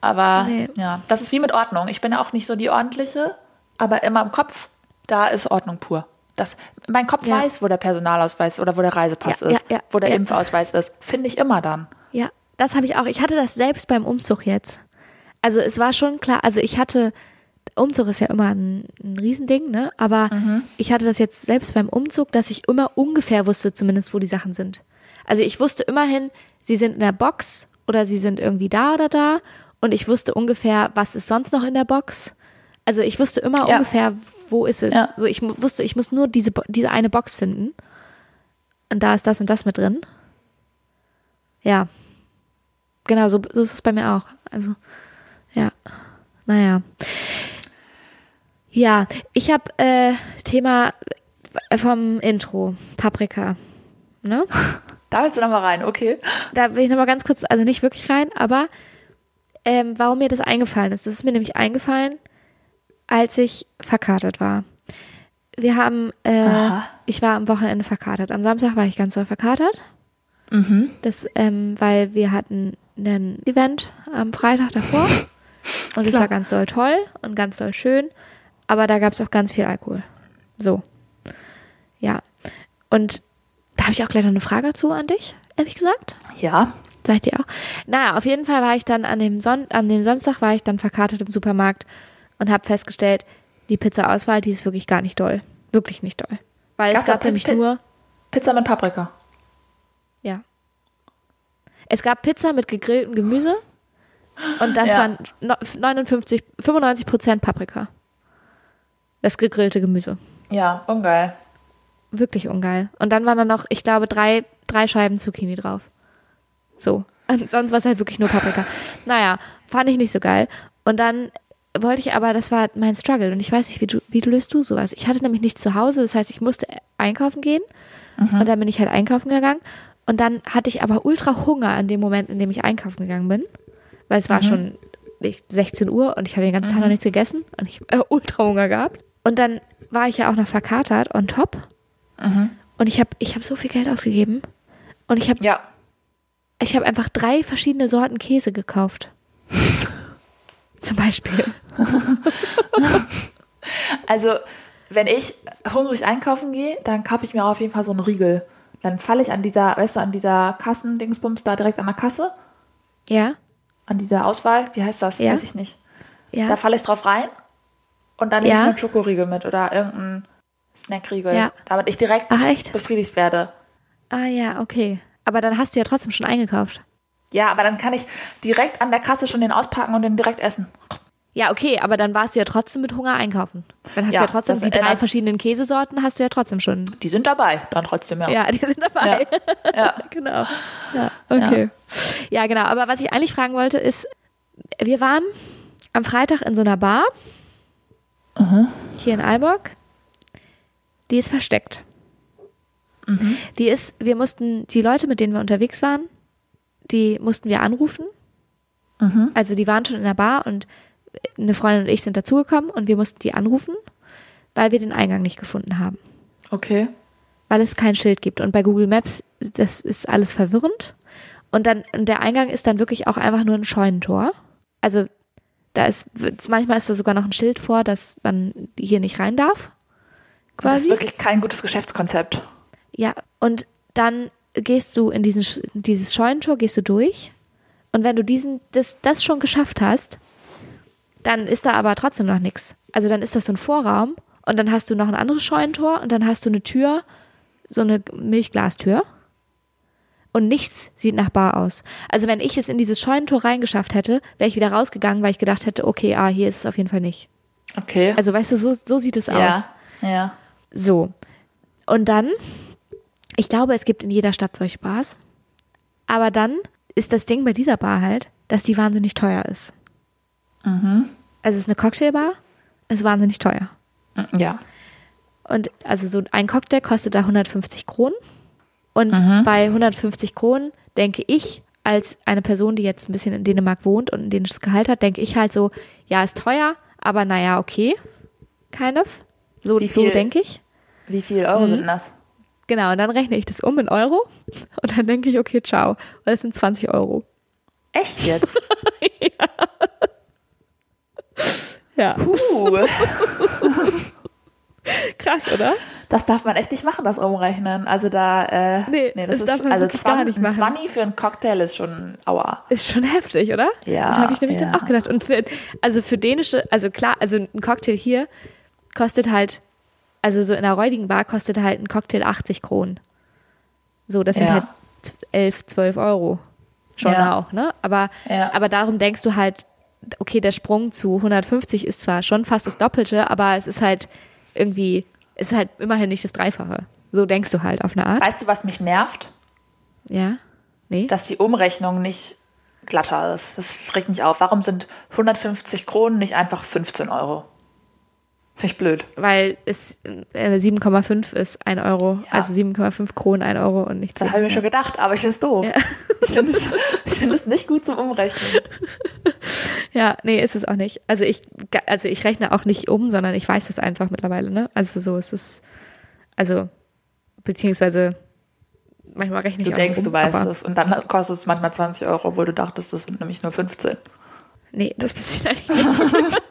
Aber Nee. ja, das ist wie mit Ordnung. Ich bin ja auch nicht so die ordentliche, aber immer im Kopf, da ist Ordnung pur. Das, mein Kopf Ja. weiß, wo der Personalausweis oder wo der Reisepass Ja, ist, ja, wo der. Impfausweis ist. Finde ich immer dann. Ja, das habe ich auch. Ich hatte das selbst beim Umzug jetzt. Also es war schon klar, also ich hatte, Umzug ist ja immer ein, ein Riesending, ne? Aber ich hatte das jetzt selbst beim Umzug, dass ich immer ungefähr wusste, zumindest wo die Sachen sind. Also ich wusste immerhin, sie sind in der Box oder sie sind irgendwie da oder da. Und ich wusste ungefähr, was ist sonst noch in der Box. Also ich wusste immer Ja. ungefähr, wo ist es. Ja. So ich wusste, ich muss nur diese, diese eine Box finden. Und da ist das und das mit drin. Ja. Genau, so, so ist es bei mir auch. Also, ja. Naja. Ja, ich habe äh, Thema vom Intro, Paprika. Ne? Da willst du nochmal rein, okay. Da will ich nochmal ganz kurz, also nicht wirklich rein, aber ähm, warum mir das eingefallen ist. Das ist mir nämlich eingefallen, als ich verkatert war. Wir haben, äh, ich war am Wochenende verkatert. Am Samstag war ich ganz doll verkatert. Mhm. Das, ähm, weil wir hatten ein Event am Freitag davor. Und es war ganz doll toll und ganz doll schön. Aber da gab es auch ganz viel Alkohol. So. Ja. Und da habe ich auch gleich noch eine Frage dazu an dich, ehrlich gesagt. Ja. Seid ihr auch? Naja, auf jeden Fall war ich dann an dem, Son an dem Samstag war ich dann verkartet im Supermarkt und habe festgestellt, die Pizza-Auswahl, die ist wirklich gar nicht doll. Wirklich nicht doll. Weil Gab's es gab nämlich nur, Pizza mit Paprika. ja. Es gab Pizza mit gegrilltem Gemüse und das Ja. waren no- 59, 95 Prozent Paprika. Das gegrillte Gemüse. Ja, ungeil. Wirklich ungeil. Und dann waren da noch, ich glaube, drei, drei Scheiben Zucchini drauf. So. Und sonst war es halt wirklich nur Paprika. Naja, fand ich nicht so geil. Und dann wollte ich aber, das war mein Struggle. Und ich weiß nicht, wie, du, wie löst du sowas? Ich hatte nämlich nichts zu Hause, das heißt, ich musste einkaufen gehen. Und dann bin ich halt einkaufen gegangen. Und dann hatte ich aber ultra Hunger an dem Moment, in dem ich einkaufen gegangen bin. Weil es war schon ich, 16 Uhr und ich hatte den ganzen Tag noch nichts gegessen und ich äh, ultra Hunger gehabt. Und dann war ich ja auch noch verkatert on top. Und ich habe ich hab so viel Geld ausgegeben. Und ich habe Ja. ich habe einfach drei verschiedene Sorten Käse gekauft. Zum Beispiel. Also, wenn ich hungrig einkaufen gehe, dann kaufe ich mir auf jeden Fall so einen Riegel. Dann falle ich an dieser, weißt du, an dieser Kassendingsbums da direkt an der Kasse, Ja, an dieser Auswahl, wie heißt das? Ja. Weiß ich nicht. ja. Da falle ich drauf rein und dann nehme Ja. ich einen Schokoriegel mit oder irgendeinen Snackriegel, Ja. damit ich direkt Ach, befriedigt werde. Ah ja, okay. Aber dann hast du ja trotzdem schon eingekauft. Ja, aber dann kann ich direkt an der Kasse schon den auspacken und den direkt essen. Ja, okay, aber dann warst du ja trotzdem mit Hunger einkaufen. Dann hast Ja, du ja trotzdem das die drei erinnert- verschiedenen Käsesorten hast du ja trotzdem schon. Die sind dabei, dann trotzdem, ja. Ja, die sind dabei. Ja. genau. Ja, okay. Ja. genau. Aber was ich eigentlich fragen wollte ist, wir waren am Freitag in so einer Bar hier in Aalborg die ist versteckt. Die ist, wir mussten, die Leute, mit denen wir unterwegs waren, die mussten wir anrufen. Also die waren schon in der Bar und eine Freundin und ich sind dazugekommen und wir mussten die anrufen, weil wir den Eingang nicht gefunden haben. Okay. Weil es kein Schild gibt. Und bei Google Maps, das ist alles verwirrend. Und dann, und der Eingang ist dann wirklich auch einfach nur ein Scheunentor. Also da ist, manchmal ist da sogar noch ein Schild vor, dass man hier nicht rein darf. Das Quasi. ist wirklich kein gutes Geschäftskonzept. Ja, und dann gehst du in diesen, dieses Scheunentor, gehst du durch. Und wenn du diesen, das, das schon geschafft hast, dann ist da aber trotzdem noch nichts. Also dann ist das so ein Vorraum und dann hast du noch ein anderes Scheunentor und dann hast du eine Tür, so eine Milchglastür. Und nichts sieht nach Bar aus. Also wenn ich es in dieses Scheunentor reingeschafft hätte, wäre ich wieder rausgegangen, weil ich gedacht hätte, okay, ah, hier ist es auf jeden Fall nicht. Okay. Also weißt du, so, so sieht es aus. ja. Ja. So. Und dann, ich glaube, es gibt in jeder Stadt solche Bars. Aber dann ist das Ding bei dieser Bar halt, dass die wahnsinnig teuer ist. Also es ist eine Cocktailbar, ist wahnsinnig teuer. Ja. Und also so ein Cocktail kostet da 150 Kronen. Und bei 150 Kronen denke ich, als eine Person, die jetzt ein bisschen in Dänemark wohnt und ein dänisches Gehalt hat, denke ich halt so, ja, ist teuer, aber naja, okay. Kind of. So, so viel? denke ich. Wie viel Euro sind das? Genau, und dann rechne ich das um in Euro und dann denke ich, okay, ciao, weil es sind 20 Euro. Echt jetzt? Ja, Puh. krass, oder? Das darf man echt nicht machen, das Umrechnen. Also da, äh, Nee, das, das ist, also wirklich gar 20, nicht ein machen. 20 für einen Cocktail ist schon aua. Ist schon heftig, oder? Ja, Das habe ich nämlich ja. dann auch gedacht. Und für, also für dänische, also klar, also ein Cocktail hier kostet halt, also so in einer räudigen Bar kostet halt ein Cocktail 80 Kronen. So, das sind Ja. halt 11, 12 Euro. Schon Ja. auch, ne? Aber, Ja. aber darum denkst du halt, okay, der Sprung zu 150 ist zwar schon fast das Doppelte, aber es ist halt irgendwie, es ist halt immerhin nicht das Dreifache. So denkst du halt auf eine Art. Weißt du, was mich nervt? Ja? Nee? Dass die Umrechnung nicht glatter ist. Das regt mich auf. Warum sind 150 Kronen nicht einfach 15 Euro? Finde ich blöd. weil es äh, 7,5 ist 1 Euro. Ja. Also 7,5 Kronen 1 Euro und nichts. Das habe ich mir schon gedacht, aber ich finde es doof. Ich finde es, ich finde es nicht gut zum Umrechnen. Ja, nee, ist es auch nicht. Also ich, also ich rechne auch nicht um, sondern ich weiß das einfach mittlerweile, ne? Also so ist es, also, beziehungsweise, manchmal rechne ich Du auch denkst, um, du weißt es. Und dann kostet es manchmal 20 Euro, obwohl du dachtest, das sind nämlich nur 15. Nee, das passiert eigentlich nicht.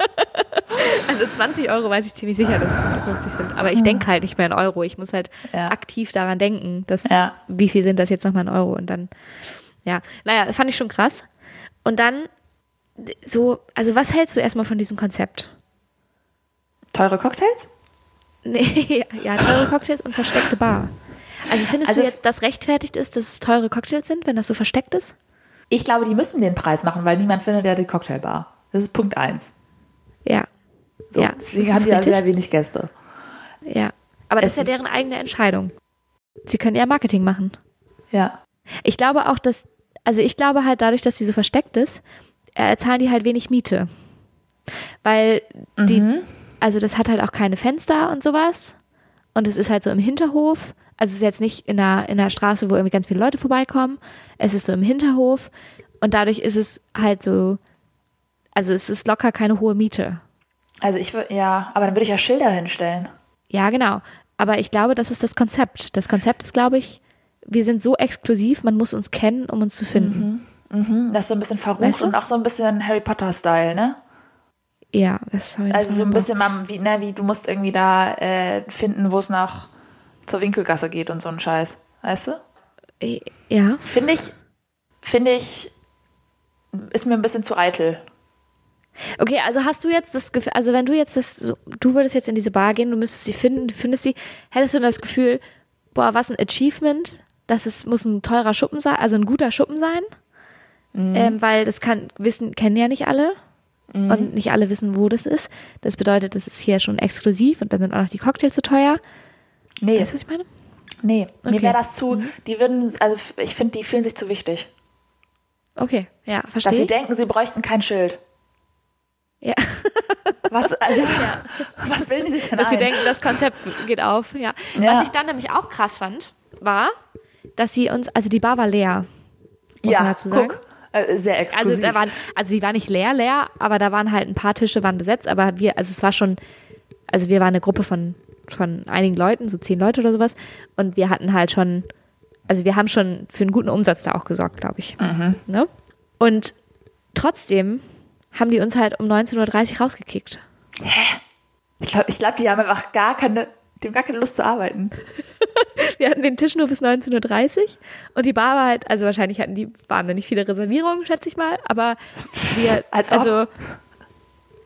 also 20 Euro weiß ich ziemlich sicher, dass es 150 sind. Aber ich denke halt nicht mehr in Euro. Ich muss halt Ja. aktiv daran denken, dass, Ja. wie viel sind das jetzt nochmal in Euro? Und dann, ja, naja, fand ich schon krass. Und dann, so, also was hältst du erstmal von diesem Konzept? Teure Cocktails? Nee, ja, teure Cocktails und versteckte Bar. Also findest Also du jetzt, dass rechtfertigt ist, dass es teure Cocktails sind, wenn das so versteckt ist? Ich glaube, die müssen den Preis machen, weil niemand findet ja die Cocktailbar. Das ist Punkt eins. Ja. So, ja, deswegen haben die ja sehr wenig Gäste. Ja. Aber das Es ist ja deren eigene Entscheidung. Sie können ja Marketing machen. Ja. Ich glaube auch, dass, also ich glaube halt dadurch, dass sie so versteckt ist, äh, zahlen die halt wenig Miete. Weil die, also das hat halt auch keine Fenster und sowas. Und es ist halt so im Hinterhof. Also es ist jetzt nicht in einer, in einer Straße, wo irgendwie ganz viele Leute vorbeikommen. Es ist so im Hinterhof. Und dadurch ist es halt so, also es ist locker keine hohe Miete. Also ich würde, ja, aber dann würde ich ja Schilder hinstellen. Ja, genau. Aber ich glaube, das ist das Konzept. Das Konzept ist, glaube ich, wir sind so exklusiv, man muss uns kennen, um uns zu finden. Hm, Das ist so ein bisschen verrucht Weißt du? und auch so ein bisschen Harry Potter-Style, ne? Ja, das ich Also so ein bisschen, mal wie, ne, wie du musst irgendwie da äh, finden, wo es nach zur Winkelgasse geht und so ein Scheiß. Weißt du? Ja. Finde ich, finde ich, ist mir ein bisschen zu eitel. Okay, also hast du jetzt das Gefühl, also wenn du jetzt das, du würdest jetzt in diese Bar gehen, du müsstest sie finden, du findest sie, hättest du das Gefühl, boah, was ein Achievement, das ist, muss ein teurer Schuppen sein, also ein guter Schuppen sein, ähm, weil das kann, wissen, kennen ja nicht alle und nicht alle wissen, wo das ist. Das bedeutet, das ist hier schon exklusiv und dann sind auch noch die Cocktails so teuer. Nee, Weißt du, was ich meine? nee, mir Okay. wäre das zu, die würden, also ich finde, die fühlen sich zu wichtig. Okay, ja, Dass verstehe. sie ich. denken, sie bräuchten kein Schild. Ja. Was, also, was bilden die sich denn Dass sie ein? denken, das Konzept geht auf, ja. Ja. Was ich dann nämlich auch krass fand, war, dass sie uns, also die Bar war leer. Ja, guck, äh, sehr Also exklusiv. da waren, also sie war nicht leer, leer, aber da waren halt ein paar Tische waren besetzt, aber wir, also es war schon, also wir waren eine Gruppe von, von einigen Leuten, so zehn Leute oder sowas, und wir hatten halt schon, also wir haben schon für einen guten Umsatz da auch gesorgt, glaube ich. Ne? Und trotzdem haben die uns halt um 19.30 Uhr rausgekickt. ich glaube, ich glaub, die haben einfach gar keine, die haben gar keine Lust zu arbeiten. Wir hatten den Tisch nur bis 19.30 Uhr und die Bar war halt, also wahrscheinlich hatten die wahnsinnig viele Reservierungen, schätze ich mal, aber wir, Als also,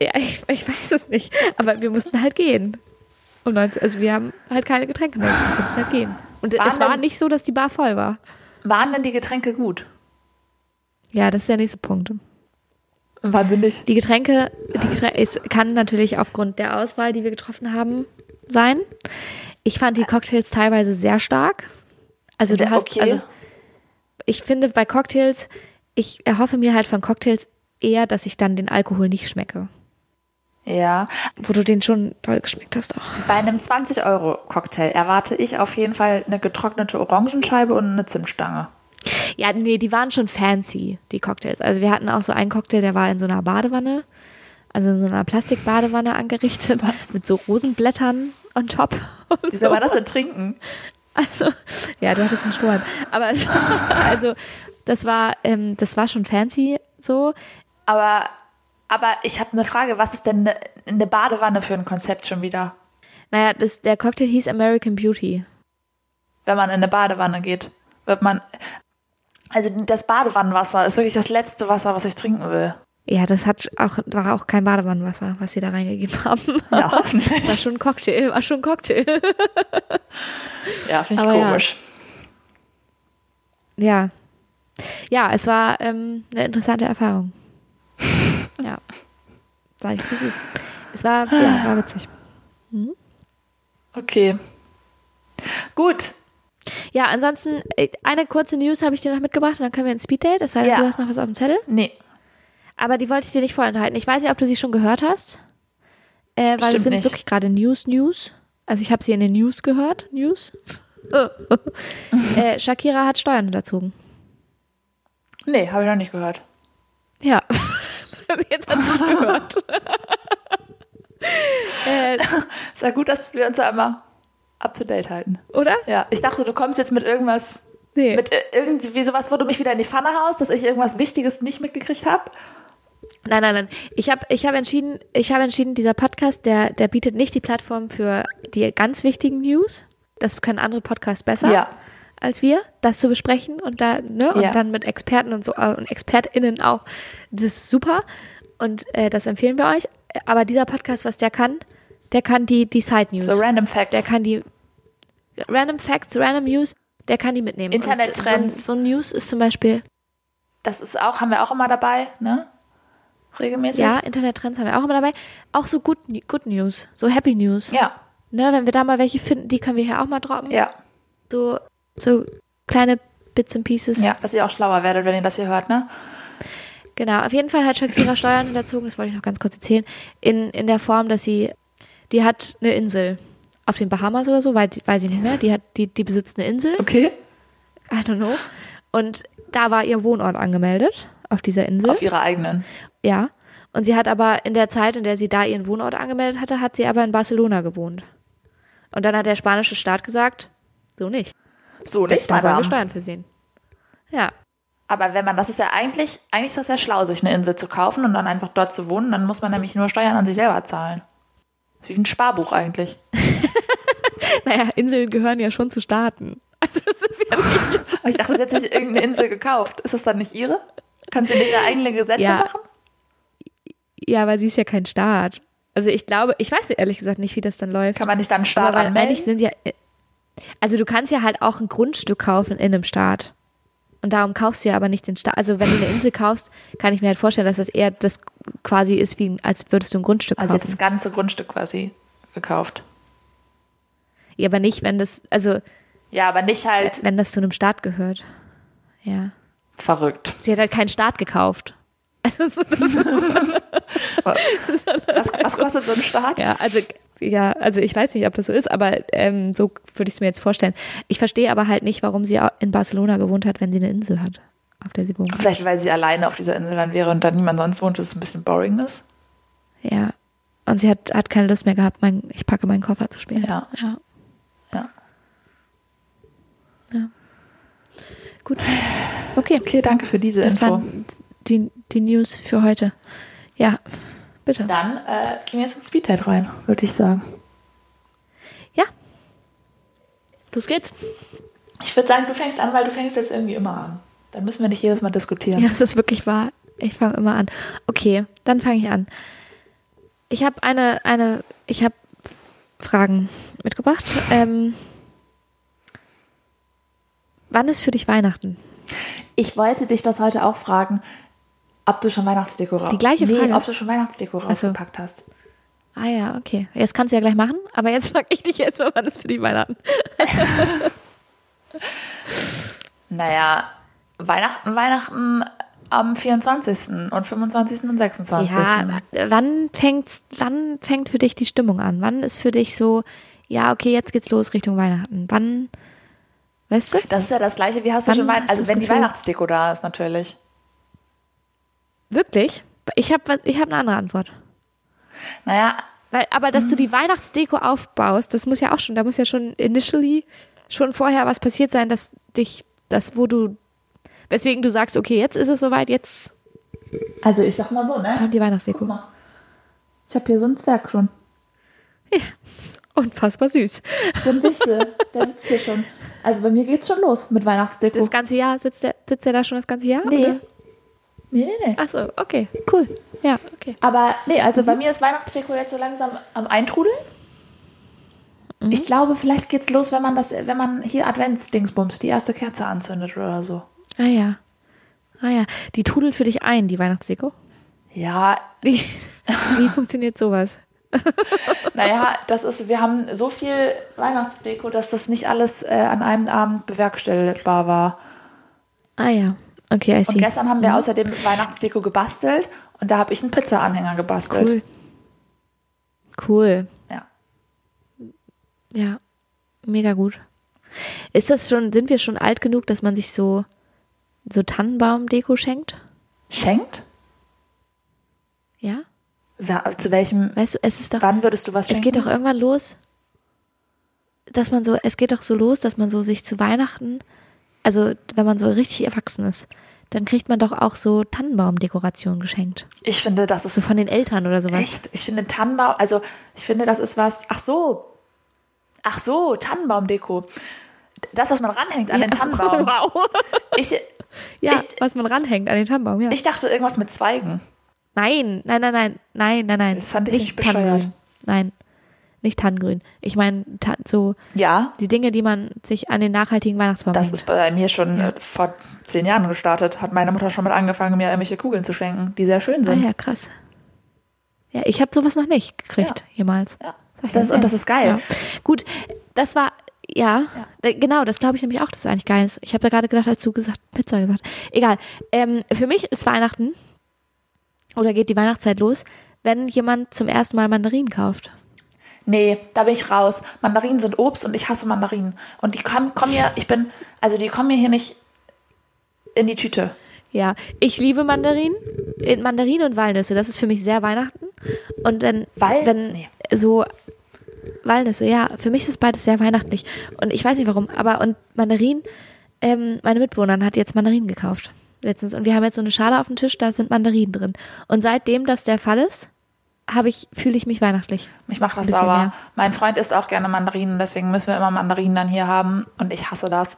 ja, ich, ich weiß es nicht, aber wir mussten halt gehen. Um 19, also wir haben halt keine Getränke mehr, wir mussten halt gehen. Und Waren es war denn- nicht so, dass die Bar voll war. Waren denn die Getränke gut? Ja, das ist der nächste Punkt. Wahnsinnig. Die Getränke, die Getränke, es kann natürlich aufgrund der Auswahl, die wir getroffen haben, sein. Ich fand die Cocktails teilweise sehr stark. Also du hast, okay. also ich finde bei Cocktails, ich erhoffe mir halt von Cocktails eher, dass ich dann den Alkohol nicht schmecke. Ja, Wo du den schon toll geschmeckt hast auch. bei einem 20-Euro-Cocktail erwarte ich auf jeden Fall eine getrocknete Orangenscheibe und eine Zimtstange. Ja, nee, die waren schon fancy, die Cocktails. Also wir hatten auch so einen Cocktail, der war in so einer Badewanne, also in so einer Plastikbadewanne angerichtet, Was? mit so Rosenblättern on top. und Wie soll so. man das denn trinken? Also, ja, du hattest einen Strohhalm. Aber also, das war, ähm, das war schon fancy so. Aber, aber ich habe eine Frage, was ist denn eine, eine Badewanne für ein Konzept schon wieder? Naja, das, der Cocktail hieß American Beauty. Wenn man in eine Badewanne geht, wird man, also das Badewannenwasser ist wirklich das letzte Wasser, was ich trinken will. Ja, das hat auch, war auch kein Badewannenwasser, was sie da reingegeben haben. Ja, hoffentlich. War schon ein Cocktail, war schon ein Cocktail. Ja, finde ich Aber ja. komisch. Ja. Ja, es war ähm, eine interessante Erfahrung. Ja. Sag ich, wie es ist. Es war, ja, war witzig. Okay. Gut. Ja, ansonsten, äh, eine kurze News habe ich dir noch mitgebracht und dann können wir ins Speeddate. Das heißt, Ja. du hast noch was auf dem Zettel. Nee. Aber die wollte ich dir nicht vorenthalten. Ich weiß nicht, ob du sie schon gehört hast. Äh, weil Bestimmt es sind nicht. wirklich gerade News, News. Also ich habe sie in den News gehört. News. äh, Shakira hat Steuern hinterzogen. Nee, habe ich noch nicht gehört. Ja. Jetzt hast du es gehört. äh, Ist ja gut, dass wir uns da immer up to date halten. oder? Ja, ich dachte, du kommst jetzt mit irgendwas, Nee. mit irgendwie sowas, wo du mich wieder in die Pfanne haust, dass ich irgendwas Wichtiges nicht mitgekriegt habe. Nein, nein, nein. Ich habe ich hab entschieden, ich habe entschieden, dieser Podcast, der, der bietet nicht die Plattform für die ganz wichtigen News. Das können andere Podcasts besser Ja. Als wir, das zu besprechen und da, ne, und Ja. dann mit Experten und so äh, und ExpertInnen auch. Das ist super. Und äh, das empfehlen wir euch. Aber dieser Podcast, was der kann, der kann die, die Side News. So random Facts. der kann die Random Facts, Random News, der kann die mitnehmen. Und Internettrends. So, so News ist zum Beispiel, das ist auch, haben wir auch immer dabei, ne? Regelmäßig. ja, Internettrends haben wir auch immer dabei. Auch so Good, Good News, so Happy News. Ja, Ne, wenn wir da mal welche finden, die können wir hier auch mal droppen. ja, So, so kleine Bits and Pieces. ja, dass ihr auch schlauer werdet, wenn ihr das hier hört, ne? Genau. Auf jeden Fall hat Shakira Steuern hinterzogen, das wollte ich noch ganz kurz erzählen, in, in der Form, dass sie, die hat eine Insel auf den Bahamas oder so, weil, weiß ich nicht mehr, die hat, die, die besitzt eine Insel, Okay. I don't know. Und da war ihr Wohnort angemeldet, auf dieser Insel. Auf ihre eigenen. Ja. Und sie hat aber in der Zeit, in der sie da ihren Wohnort angemeldet hatte, hat sie aber in Barcelona gewohnt. Und dann hat der spanische Staat gesagt, so nicht. So nicht, da wollen wir Madame. Steuern versehen. Ja. Aber wenn man, das ist ja eigentlich, eigentlich ist das ja schlau, sich eine Insel zu kaufen und dann einfach dort zu wohnen. Dann muss man nämlich nur Steuern an sich selber zahlen. Das ist wie ein Sparbuch eigentlich. Naja, Inseln gehören ja schon zu Staaten. Also es ist ja nicht. Ich dachte, sie hat sich irgendeine Insel gekauft. Ist das dann nicht ihre? Kann sie nicht ihre eigenen Gesetze Ja. machen? Ja, aber sie ist ja kein Staat. Also ich glaube, ich weiß ehrlich gesagt nicht, wie das dann läuft. Kann man nicht dann Staat aber weil anmelden? eigentlich sind ja. Also du kannst ja halt auch ein Grundstück kaufen in einem Staat. Und darum kaufst du ja aber nicht den Staat. Also wenn du eine Insel kaufst, kann ich mir halt vorstellen, dass das eher das quasi ist, wie als würdest du ein Grundstück Also kaufen. das ganze Grundstück quasi gekauft. Ja, aber nicht, wenn das, also Ja, aber nicht halt wenn das zu einem Staat gehört. Ja. verrückt. Sie hat halt keinen Staat gekauft. Also, das ist, Was, was kostet so ein Start? Ja, also ja, also ich weiß nicht, ob das so ist, aber ähm, so würde ich es mir jetzt vorstellen. Ich verstehe aber halt nicht, warum sie in Barcelona gewohnt hat, wenn sie eine Insel hat, auf der sie wohnt. Vielleicht, weil sie alleine auf dieser Insel dann wäre und dann niemand sonst wohnt, dass es ein bisschen boring ist. Ja. Und sie hat, hat keine Lust mehr gehabt, mein, ich packe meinen Koffer zu spielen. Ja. Ja. Ja. ja. Gut. Okay. Okay, danke für diese Das Info. waren die, die News für heute. Ja, bitte. Dann äh, gehen wir jetzt ins Speeddate rein, würde ich sagen. Ja. Los geht's. Ich würde sagen, du fängst an, weil du fängst jetzt irgendwie immer an. Dann müssen wir nicht jedes Mal diskutieren. Ja, es ist wirklich wahr. Ich fange immer an. Okay, dann fange ich an. Ich habe eine, eine, ich habe Fragen mitgebracht. Ähm, wann ist für dich Weihnachten? Ich wollte dich das heute auch fragen, ob du schon Weihnachtsdeko. Die gleiche nee, Frage? ob du schon Weihnachtsdeko so. rausgepackt hast. Ah ja, okay. Jetzt kannst du ja gleich machen, aber jetzt frage ich dich erstmal, wann ist für dich Weihnachten? Naja, Weihnachten, Weihnachten am 24. und 25. und 26. Ja, wann fängt's, wann fängt für dich die Stimmung an? Wann ist für dich so, ja, okay, jetzt geht's los Richtung Weihnachten? Wann, weißt du? Das ist ja das gleiche, wie hast du Wann schon Weihnachten, also wenn die Gefühl? Weihnachtsdeko da ist natürlich. Wirklich? Ich habe ich hab eine andere Antwort. Naja, Weil, aber dass du Mhm. die Weihnachtsdeko aufbaust, das muss ja auch schon, da muss ja schon initially schon vorher was passiert sein, dass dich, das, wo du, weswegen du sagst, okay, jetzt ist es soweit, jetzt also ich sag mal so, ne? kommt die Weihnachtsdeko. Guck mal. Ich habe hier so einen Zwerg schon. Ja, unfassbar süß. So ein Wichtel, der sitzt hier schon. Also bei mir geht's schon los mit Weihnachtsdeko. Das ganze Jahr, sitzt der, sitzt der da schon das ganze Jahr? nee. oder? Nee, nee, nee. Ach so, okay, cool. Ja, okay. Aber nee, also bei mir ist Weihnachtsdeko jetzt so langsam am Eintrudeln. Ich glaube, vielleicht geht's los, wenn man das, wenn man hier Adventsdingsbums, die erste Kerze anzündet oder so. Ah ja. Ah ja. Die trudelt für dich ein, die Weihnachtsdeko. Ja, Wie, wie funktioniert sowas? naja, das ist, wir haben so viel Weihnachtsdeko, dass das nicht alles äh, an einem Abend bewerkstelligbar war. Ah ja. Okay, I see. Und gestern haben wir außerdem Weihnachtsdeko gebastelt und da habe ich einen Pizza-Anhänger gebastelt. Cool. Cool. Ja. Ja. Mega gut. Ist das schon, sind wir schon alt genug, dass man sich so, so Tannenbaum-Deko schenkt? Schenkt? Ja? Wer- Zu welchem, Weißt du, es ist doch, wann würdest du was es schenken? geht doch irgendwann los, dass man so, es geht doch so los, dass man so sich zu Weihnachten, also wenn man so richtig erwachsen ist, dann kriegt man doch auch so Tannenbaumdekorationen geschenkt. Ich finde, das ist So von den Eltern oder sowas. Echt? Ich finde Tannenbaum, also ich finde, das ist was. Ach so. Ach so, Tannenbaumdeko. Das, was man ranhängt an den Tannenbaum. Wow. Ich, Ja, Ich- was man ranhängt an den Tannenbaum, ja. ich dachte irgendwas mit Zweigen. nein, nein, nein, nein, nein, nein, nein. Das fand ich nicht bescheuert. Nein, nicht Tannengrün. Ich meine, so Ja, die Dinge, die man sich an den nachhaltigen Weihnachtsbaum das hängt. ist bei mir schon äh, vor zehn Jahren gestartet. Hat meine Mutter schon mit angefangen, mir irgendwelche Kugeln zu schenken, die sehr schön Ah sind. ja, krass. Ja, ich habe sowas noch nicht gekriegt, Ja. jemals. Ja. Das- und das ist geil. Ja. Gut, das war, ja, äh, genau, das glaube ich nämlich auch, dass es eigentlich geil ist. Ich habe da gerade gedacht, du gesagt, Pizza gesagt. Egal. Ähm, für mich ist Weihnachten oder geht die Weihnachtszeit los, wenn jemand zum ersten Mal Mandarinen kauft. Nee, da bin ich raus. Mandarinen sind Obst und ich hasse Mandarinen. Und die kommen, kommen mir, ich bin, also die kommen mir hier nicht in die Tüte. Ja, ich liebe Mandarinen, äh, Mandarinen und Walnüsse. Das ist für mich sehr Weihnachten. Und dann, Wal- dann nee. so Walnüsse, ja, für mich ist es beides sehr weihnachtlich. Und ich weiß nicht warum, aber und Mandarinen, ähm, meine Mitbewohnerin hat jetzt Mandarinen gekauft letztens und wir haben jetzt so eine Schale auf dem Tisch, da sind Mandarinen drin. Und seitdem das der Fall ist, habe ich fühle ich mich weihnachtlich. Mich macht das mehr. Mein Freund isst auch gerne Mandarinen, deswegen müssen wir immer Mandarinen dann hier haben und ich hasse das.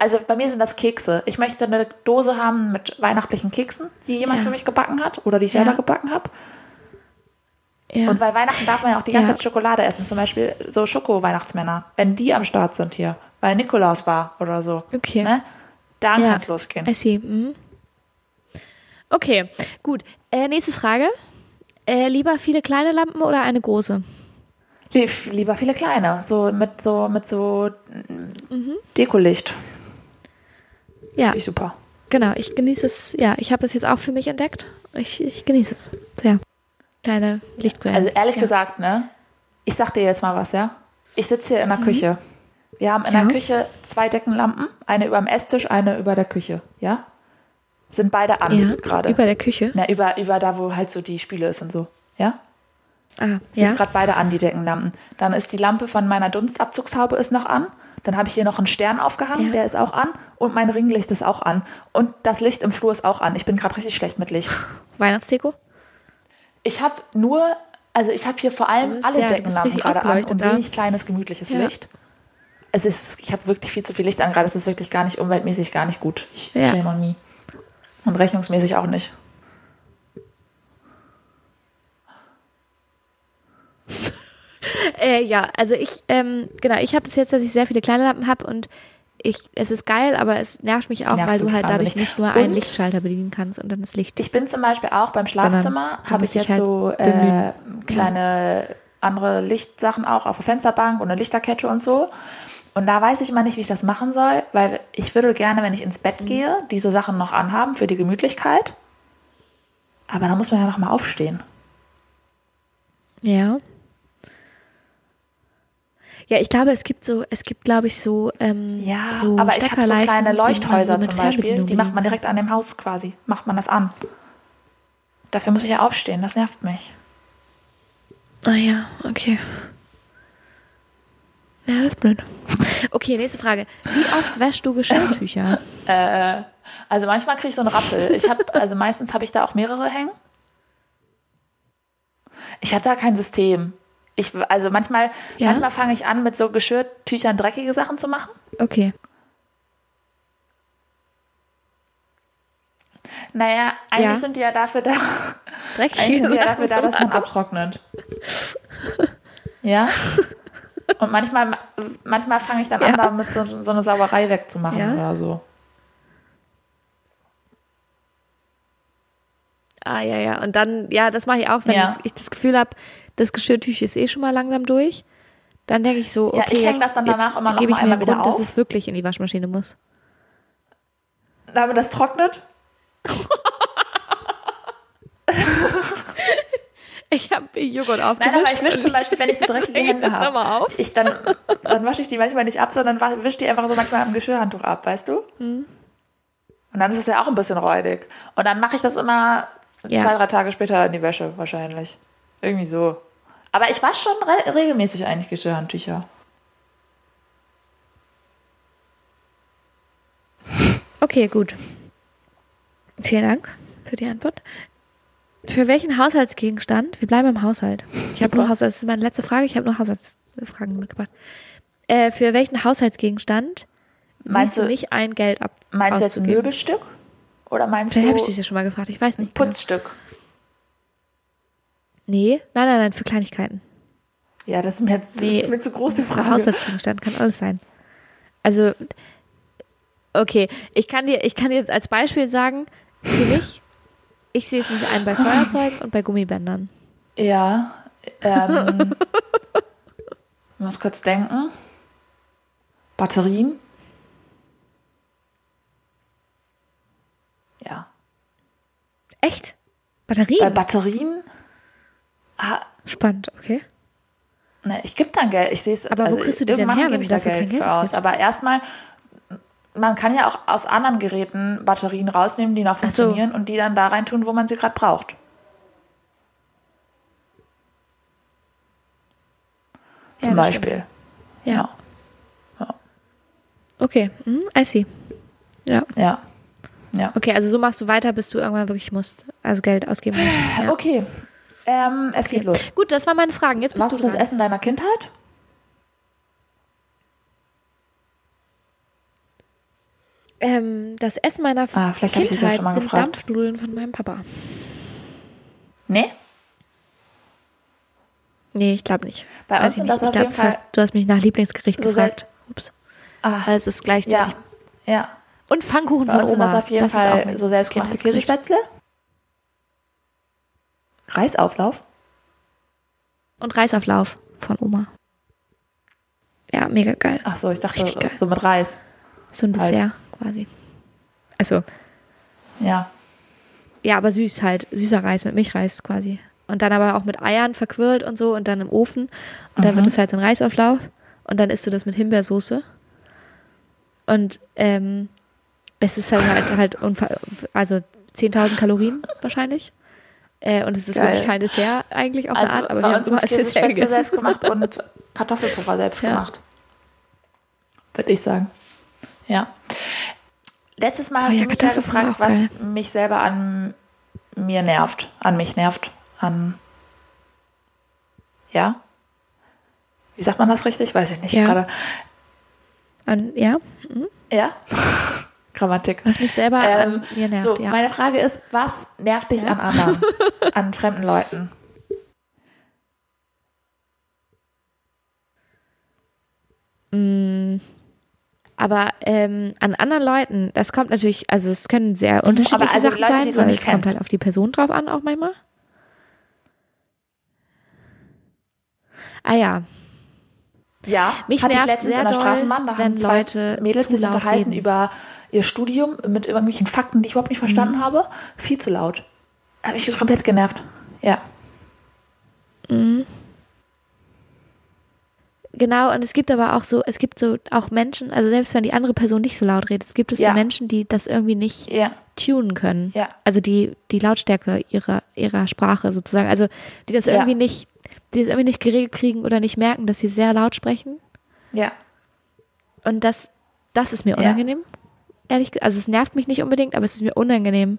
Also bei mir sind das Kekse. Ich möchte eine Dose haben mit weihnachtlichen Keksen, die jemand Ja. für mich gebacken hat oder die ich selber Ja. gebacken habe. Ja. Und weil Weihnachten darf man ja auch die ganze. Zeit Schokolade essen, zum Beispiel so Schoko-Weihnachtsmänner, wenn die am Start sind hier, weil Nikolaus war oder so. Okay. Ne? Dann Ja. kann's losgehen. I see. Mhm. Okay, gut. Äh, nächste Frage. Äh, lieber viele kleine Lampen oder eine große? Lieber viele kleine, so mit so mit so mm, Dekolicht. Ja, Finde ich super. genau, ich genieße es. Ja, ich habe es jetzt auch für mich entdeckt. Ich, ich genieße es sehr. Kleine Lichtquelle. Also ehrlich ja. gesagt, ne? Ich sag dir jetzt mal was, ja? Ich sitze hier in der Küche. Wir haben in Mhm. Ja. der Küche zwei Deckenlampen, eine über dem Esstisch, eine über der Küche, ja? Sind beide an ja, gerade. über der Küche. Na, über, über da, wo halt so die Spüle ist und so, ja? Ah, Sind ja. gerade beide an, die Deckenlampen. Dann ist die Lampe von meiner Dunstabzugshaube ist noch an. Dann habe ich hier noch einen Stern aufgehangen, Ja. der ist auch an. Und mein Ringlicht ist auch an. Und das Licht im Flur ist auch an. Ich bin gerade richtig schlecht mit Licht. Weihnachtsdeko? Ich habe nur, also ich habe hier vor allem alle ja, Deckenlampen gerade an und da. wenig kleines, gemütliches Ja. Licht. Es ist, ich habe wirklich viel zu viel Licht an gerade. Es ist wirklich gar nicht umweltmäßig, gar nicht gut. Ich. Shame on me. Und rechnungsmäßig auch nicht. Äh, ja, also ich, ähm, genau, ich habe es jetzt, dass ich sehr viele kleine Lampen habe und ich, es ist geil, aber es nervt mich auch, Nervt weil du halt dadurch nicht nur einen Und- Lichtschalter bedienen kannst und dann das Licht. Ich bin zum Beispiel auch beim Schlafzimmer, habe ich jetzt halt so äh, kleine andere Lichtsachen auch auf der Fensterbank und eine Lichterkette und so. Und da weiß ich immer nicht, wie ich das machen soll, weil ich würde gerne, wenn ich ins Mhm. Bett gehe, diese Sachen noch anhaben für die Gemütlichkeit. Aber da muss man ja noch mal aufstehen. Ja. Ja, ich glaube, es gibt so, es gibt, glaube ich, so. Ähm, Ja, so aber ich habe so kleine Leuchthäuser so zum Beispiel, die macht man direkt an dem Haus quasi, macht man das an. Dafür muss ich ja aufstehen, das nervt mich. Ah ja, okay. Ja, das ist blöd. Okay, nächste Frage. Wie oft wäschst du Geschirrtücher? Äh, also manchmal kriege ich so einen Rappel. Ich habe, also meistens habe ich da auch mehrere hängen. Ich habe da kein System. Ich, also manchmal, Ja? manchmal fange ich an, mit so Geschirrtüchern dreckige Sachen zu machen. Okay. Naja, eigentlich Ja. sind die ja dafür da, Dreckige eigentlich sind die ja dafür da, dass man abtrocknet. Ja. Und manchmal, manchmal fange ich dann Ja. an, damit so, so eine Sauerei wegzumachen Ja. oder so. Ah, ja, ja. Und dann, ja, das mache ich auch, wenn Ja. ich, das Gefühl habe, das Geschirrtücher ist eh schon mal langsam durch. Dann denke ich so, okay, Ja, ich häng jetzt, das dann danach immer noch gebe mal ich mir einmal wieder Grund, dass es wirklich in die Waschmaschine muss. Damit das trocknet. Ich habe Joghurt Nein, aufgewischt. aber ich wische zum Beispiel, wenn ich so dreckige Hände habe, auf. ich dann, dann wasche ich die manchmal nicht ab, sondern wische die einfach so manchmal am Geschirrhandtuch ab, weißt du? Mhm. Und dann ist es ja auch ein bisschen räudig. Und dann mache ich das immer Ja. zwei, drei Tage später in die Wäsche wahrscheinlich. Irgendwie so. Aber ich wasche schon re regelmäßig eigentlich Geschirrhandtücher. Okay, gut. Vielen Dank für die Antwort. Für welchen Haushaltsgegenstand? Wir bleiben im Haushalt. Ich habe nur Haushalt, das ist meine letzte Frage. Ich habe nur Haushaltsfragen mitgebracht. Äh, für welchen Haushaltsgegenstand Meinst du du- nicht ein, Geld ab? Meinst du jetzt ein? Möbelstück? Oder meinst Vielleicht du habe ich dich ja schon mal gefragt. Ich weiß nicht. genau. Putzstück? Nee, nein, nein, nein, für Kleinigkeiten. Ja, das ist mir jetzt zu, Nee. das ist mir zu groß die Frage. Haushaltsgegenstand kann alles sein. Also, okay, ich kann dir, ich kann dir als Beispiel sagen, für mich, ich sehe es nicht ein bei Feuerzeugen und bei Gummibändern. Ja, ähm, ich muss kurz denken. Batterien. Ja. Echt? Bei Batterien? Batterien, ah, Spannend, okay. ne, ich gebe dann Geld. Ich sehe es, Aber wo also kriegst du die denn irgendwann her, gebe wenn ich dafür Geld kein für Geld aus. hast? Aber erstmal, man kann ja auch aus anderen Geräten Batterien rausnehmen, die noch so. funktionieren und die dann da rein tun, wo man sie gerade braucht. Zum Ja, das. Beispiel. Ja. Ja. Okay, hm, I see. Ja. Ja. Ja. Okay, also so machst du weiter, bis du irgendwann wirklich musst, also Geld ausgeben musst. Ja. Okay. Ähm, es geht los. Gut, das waren meine Fragen. Jetzt bist Was du ist das dran. Essen deiner Kindheit? Ähm, das Essen meiner Ah, vielleicht hab ich das Kindheit schon mal sind gefragt. Dampfnudeln von meinem Papa. Nee? Nee, ich glaube nicht. Bei uns sind das Ich auf glaub, jeden das Fall- du hast mich nach Lieblingsgericht So gefragt. Ups. Ah, Weil es ist gleichzeitig. ja. Ja. Und Pfannkuchen Bei von uns sind Oma. das auf jeden auch Fall so selbstgemachte. Käsespätzle. Reisauflauf. Und Reisauflauf von Oma. Ja, mega geil. Ach so, ich dachte, so mit Reis. So ein halt. Quasi. Also, Ja. Ja, aber süß halt. Süßer Reis mit Milchreis quasi. Und dann aber auch mit Eiern verquirlt und so und dann im Ofen. Und dann wird es halt so ein Reisauflauf. Und dann isst du das mit Himbeersoße. Und ähm, es ist halt halt, halt also 10.000 Kalorien wahrscheinlich. Äh, und es ist Geil. wirklich kein Dessert eigentlich auf Also eine Art, aber wir haben immer als Dessert gegessen. selbst gemacht und Kartoffelpuffer selbst Ja. gemacht. Würde ich sagen. Ja. Letztes Mal hast Oh ja, du mich ja gefragt, was mich selber an mir nervt. An mich nervt. An. Ja? Wie sagt man das richtig? Weiß ich nicht. Ja. Gerade. Und, ja, Ja? Grammatik. was mich selber Ähm, an mir nervt, so, ja. meine Frage ist, was nervt dich an anderen? an fremden Leuten? Aber ähm, an anderen Leuten, das kommt natürlich, also es können sehr unterschiedliche also Sachen Leute, sein, die du weil nicht es kommt kennst. halt auf die Person drauf an, auch manchmal. Ah ja, Ja, Mich hatte ich nervt letztens sehr in der doll, Straßenbahn, da wenn haben zwei Leute Mädels zu sich laut unterhalten reden. über ihr Studium mit irgendwelchen Fakten, die ich überhaupt nicht verstanden Mhm. habe. Viel zu laut. Habe ich komplett genervt. Ja. Genau. Und es gibt aber auch so, es gibt so auch Menschen, also selbst wenn die andere Person nicht so laut redet, es gibt es Ja. so Menschen, die das irgendwie nicht Ja. tunen können. Ja. Also die, die Lautstärke ihrer, ihrer Sprache sozusagen. Also die das Ja. irgendwie nicht, die das irgendwie nicht geregelt kriegen oder nicht merken, dass sie sehr laut sprechen. Ja. Und das, das ist mir Ja. unangenehm. Ehrlich gesagt. Also es nervt mich nicht unbedingt, aber es ist mir unangenehm.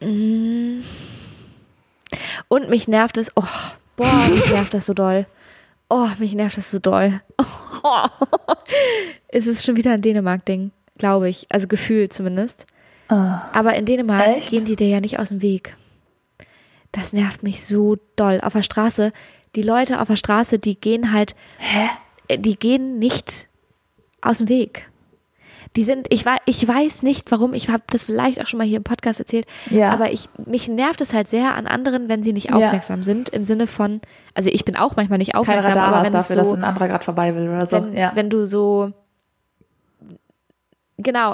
Mm. Und mich nervt es, oh, boah, mich nervt das so doll. Oh, mich nervt das so doll. Oh. Es ist schon wieder ein Dänemark-Ding, glaube ich. Also gefühlt zumindest. Aber in Dänemark. Echt? gehen die dir ja nicht aus dem Weg. Das nervt mich so doll. Auf der Straße, die Leute auf der Straße, die gehen halt äh, die gehen nicht aus dem Weg. Die sind, ich, wei- ich weiß nicht warum, ich habe das vielleicht auch schon mal hier im Podcast erzählt, Ja. aber ich, mich nervt es halt sehr an anderen, wenn sie nicht Ja. aufmerksam sind, im Sinne von, also ich bin auch manchmal nicht Kein aufmerksam, Radar aber wenn, dafür, es dass so, ein anderer gerade vorbei will oder so. wenn, ja. wenn du so, genau,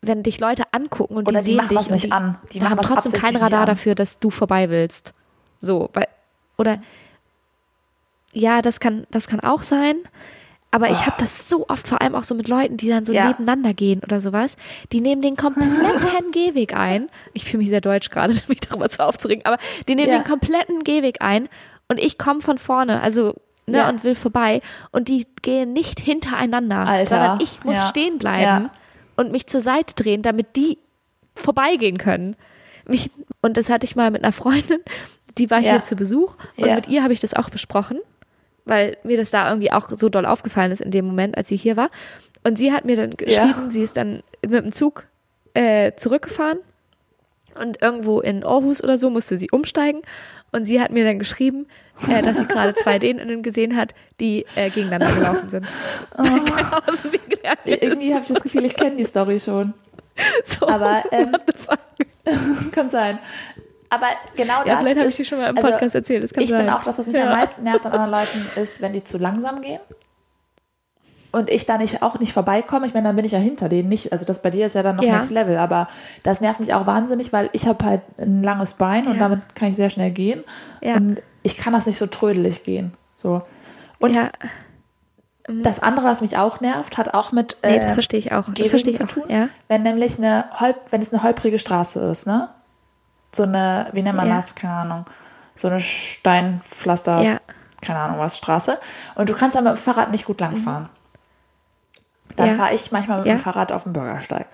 wenn dich Leute angucken und Oder die die sehen machen dich und nicht die, an. Die machen haben das trotzdem kein Radar dafür, dass du vorbei willst. So, weil, oder ja, das kann, das kann auch sein. Aber ich habe das so oft, vor allem auch so mit Leuten, die dann so Ah. Ja. nebeneinander gehen oder sowas. Die nehmen den kompletten Gehweg ein. Ich fühle mich sehr deutsch gerade, mich darüber zu aufzuregen. Aber die nehmen Ja. den kompletten Gehweg ein und ich komme von vorne, also ne, Ja. und will vorbei. Und die gehen nicht hintereinander, Alter, sondern ich muss stehen bleiben und mich zur Seite drehen, damit die vorbeigehen können. Mich, und das hatte ich mal mit einer Freundin, die war Ja. hier zu Besuch und mit ihr habe ich das auch besprochen, weil mir das da irgendwie auch so doll aufgefallen ist in dem Moment, als sie hier war. Und sie hat mir dann geschrieben, sie ist dann mit dem Zug äh, zurückgefahren und irgendwo in Aarhus oder so musste sie umsteigen. Und sie hat mir dann geschrieben, äh, dass sie gerade zwei Dänen gesehen hat, die äh, gegeneinander gelaufen sind. Oh. Irgendwie habe ich das Gefühl, ich kenne die Story schon. so, Aber ähm, what the fuck? kann sein. Aber genau Ja, das vielleicht habe ich ist, dir schon mal im also, Podcast erzählt. Das kann ich sein. bin auch das, was mich Ja. am meisten nervt an anderen Leuten, ist, wenn die zu langsam gehen. Und ich da nicht auch nicht vorbeikomme. Ich meine, dann bin ich ja hinter denen nicht. Also das bei dir ist ja dann noch Ja. Next Level. Aber das nervt mich auch wahnsinnig, weil ich habe halt ein langes Bein und Ja. damit kann ich sehr schnell gehen. Ja. Und ich kann das nicht so trödelig gehen. So. Und ja, das andere, was mich auch nervt, hat auch mit nee, äh, das verstehe ich auch. Das verstehe ich zu auch. tun, Ja. wenn nämlich eine holp, wenn es eine holprige Straße ist, ne? So eine, wie nennt man Ja. das? Keine Ahnung. So eine Steinpflaster, Ja. keine Ahnung was, Straße. Und du kannst aber mit dem Fahrrad nicht gut langfahren. Dann Ja. fahre ich manchmal mit dem Fahrrad auf dem Bürgersteig.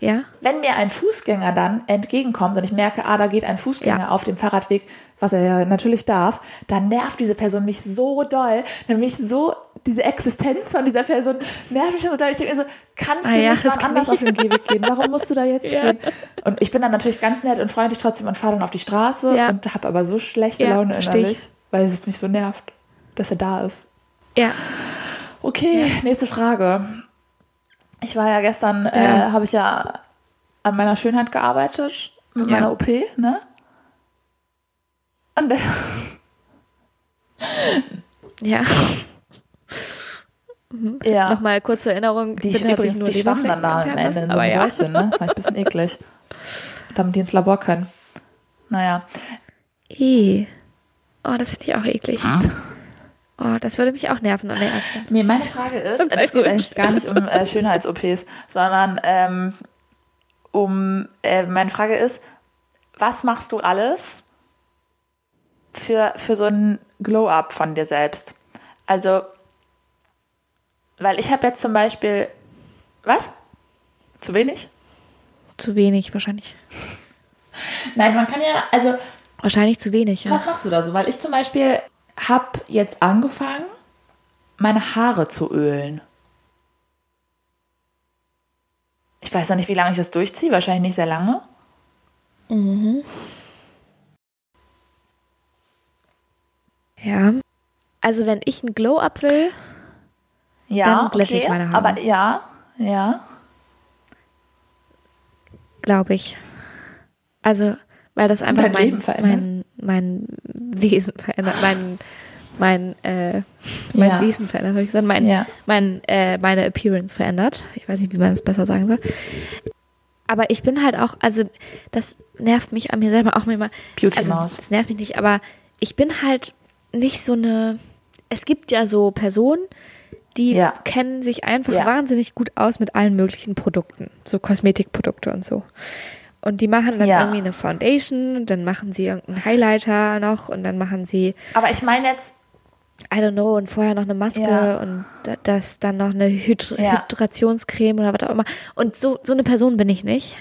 Ja. Wenn mir ein Fußgänger dann entgegenkommt und ich merke, ah, da geht ein Fußgänger Ja. auf dem Fahrradweg, was er ja natürlich darf, dann nervt diese Person mich so doll, nämlich so, diese Existenz von dieser Person nervt mich so doll. Ich denke mir so, kannst Ah du ja, nicht mal anders auf den Gehweg gehen? Warum musst du da jetzt Ja. gehen? Und ich bin dann natürlich ganz nett und freundlich trotzdem und fahre dann auf die Straße Ja. und habe aber so schlechte Laune innerlich, weil es mich so nervt, dass er da ist. Ja. Okay, nächste Frage. Ich war ja gestern, äh, habe ich ja an meiner Schönheit gearbeitet mit meiner OP, ne? Und Ja. Ja. Nochmal kurze Erinnerung. Die, sich übrigens, nur die schwammen dann da am Ende in so einem ja. Röhrchen, ne? War ich ein bisschen eklig. Damit die ins Labor können. Naja. Eh. Oh, das finde ich auch eklig. Oh, das würde mich auch nerven an der Ärzte. Nee, meine Frage ist, es geht eigentlich gar nicht um äh, Schönheits-OPs, sondern ähm, um, äh, meine Frage ist, was machst du alles für, für so ein Glow-Up von dir selbst? Also, weil ich habe jetzt zum Beispiel, was? Zu wenig? Zu wenig, wahrscheinlich. Nein, man kann ja, also Wahrscheinlich zu wenig, ja. Was machst du da so? Weil ich zum Beispiel habe jetzt angefangen, meine Haare zu ölen. Ich weiß noch nicht, wie lange ich das durchziehe. Wahrscheinlich nicht sehr lange. Ja. Also wenn ich ein Glow-Up will, Ja, Dann okay. ich meine Haare. Aber ja, ja. glaube ich. Also, weil das einfach mein, Leben verändert. mein, mein Wesen verändert, mein, mein, äh, mein Ja. Wesen verändert, habe ich gesagt, mein, Ja. mein, äh, meine Appearance verändert. Ich weiß nicht, wie man es besser sagen soll. Aber ich bin halt auch, also das nervt mich an mir selber auch manchmal. Beauty-Maus. Also, das nervt mich nicht, aber ich bin halt nicht so eine. Es gibt ja so Personen, die Ja. kennen sich einfach Ja. wahnsinnig gut aus mit allen möglichen Produkten, so Kosmetikprodukte und so. Und die machen dann Ja. irgendwie eine Foundation, und dann machen sie irgendeinen Highlighter noch und dann machen sie, Aber ich meine jetzt, I don't know, und vorher noch eine Maske und da- das dann noch eine Hydr. Hydrationscreme oder was auch immer. Und so, so eine Person bin ich nicht.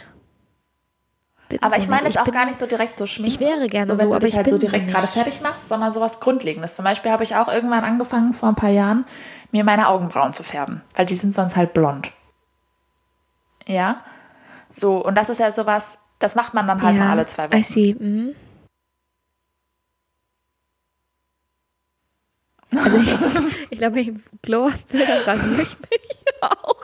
Bin aber so ich meine jetzt auch bin- gar nicht so direkt so schminken. Ich wäre gerne so, wenn so, du aber dich ich halt so direkt gerade fertig machst, sondern sowas Grundlegendes. Zum Beispiel habe ich auch irgendwann angefangen, vor ein paar Jahren, mir meine Augenbrauen zu färben, weil die sind sonst halt blond. Ja? So, und das ist ja sowas, das macht man dann halt mal alle zwei I Wochen. see. Mhm. Also ich, ich glaube, ich ein Glow-Up will, dann rasiere ich mich auch.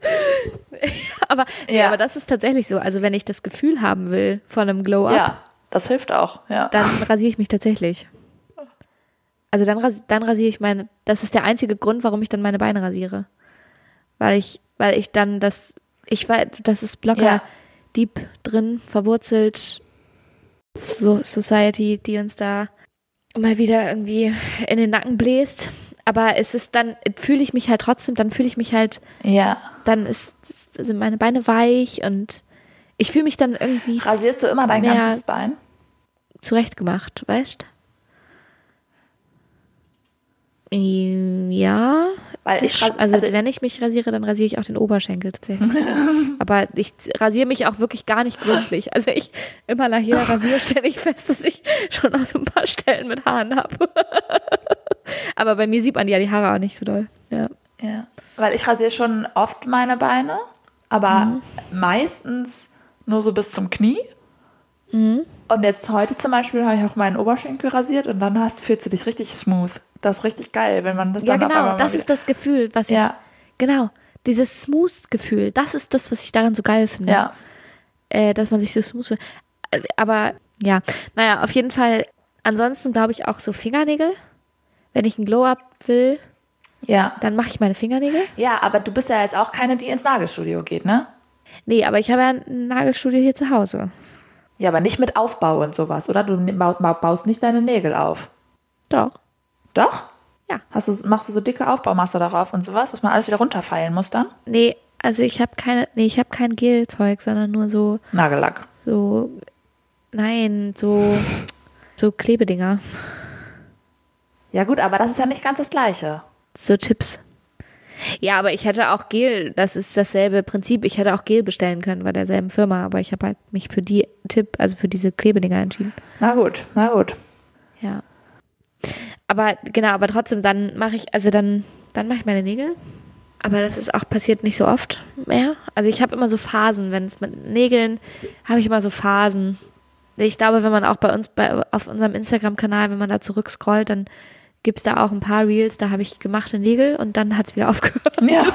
aber, nee, Ja. aber das ist tatsächlich so. Also wenn ich das Gefühl haben will von einem Glow-Up, Ja, das hilft auch, ja. dann rasiere ich mich tatsächlich. Also dann, ras dann rasiere ich meine, das ist der einzige Grund, warum ich dann meine Beine rasiere. Weil ich, weil ich dann das, ich weiß, das ist locker Ja. deep drin, verwurzelt. So Society, die uns da mal wieder irgendwie in den Nacken bläst. Aber es ist dann, fühle ich mich halt trotzdem, dann fühle ich mich halt, Ja. dann ist, sind meine Beine weich und ich fühle mich dann irgendwie Rasierst du immer dein ganzes Bein? zurechtgemacht, weißt? Ja. Weil ich also, also wenn ich mich rasiere, dann rasiere ich auch den Oberschenkel tatsächlich. Aber ich rasiere mich auch wirklich gar nicht gründlich. Also ich immer nach jeder Rasur stelle ich fest, dass ich schon noch so ein paar Stellen mit Haaren habe. Aber bei mir sieht man ja die Haare auch nicht so doll. Ja. Ja, weil ich rasiere schon oft meine Beine, aber Mhm. meistens nur so bis zum Knie. Mhm. Und jetzt heute zum Beispiel habe ich auch meinen Oberschenkel rasiert und dann hast, fühlst du dich richtig smooth. Das ist richtig geil, wenn man das Ja, dann auf genau, einmal mal das ist das Gefühl, was ich. Ja. Genau. Dieses Smooth-Gefühl, das ist das, was ich daran so geil finde. Ja, äh, dass man sich so smooth fühlt. Äh, Aber ja, naja, auf jeden Fall. Ansonsten glaube ich auch so Fingernägel. Wenn ich ein Glow-Up will, ja. dann mache ich meine Fingernägel. Ja, aber du bist ja jetzt auch keine, die ins Nagelstudio geht, ne? Nee, aber ich habe ja ein Nagelstudio hier zu Hause. Ja, aber nicht mit Aufbau und sowas, oder? Du bau- bau- baust nicht deine Nägel auf. Doch. Doch? Ja. Hast du, machst du so dicke Aufbaumasse darauf und sowas, was man alles wieder runterfeilen muss dann? Nee, also ich habe keine, nee, ich habe kein Gelzeug, sondern nur so, Nagellack. so, nein, so, so Klebedinger. Ja gut, aber das ist ja nicht ganz das Gleiche. So Chips. Ja, aber ich hätte auch Gel, das ist dasselbe Prinzip. Ich hätte auch Gel bestellen können bei derselben Firma, aber ich habe halt mich für die Tipp, also für diese Klebedinger entschieden. Na gut, na gut. Ja. Aber genau, aber trotzdem, dann mache ich, also dann, dann mache ich meine Nägel. Aber das ist auch passiert nicht so oft mehr. Also ich habe immer so Phasen, wenn es mit Nägeln, habe ich immer so Phasen. Ich glaube, wenn man auch bei uns bei, auf unserem Instagram-Kanal, wenn man da zurückscrollt, dann gibt's da auch ein paar Reels, da habe ich gemachte Nägel und dann hat's wieder aufgehört. Ja,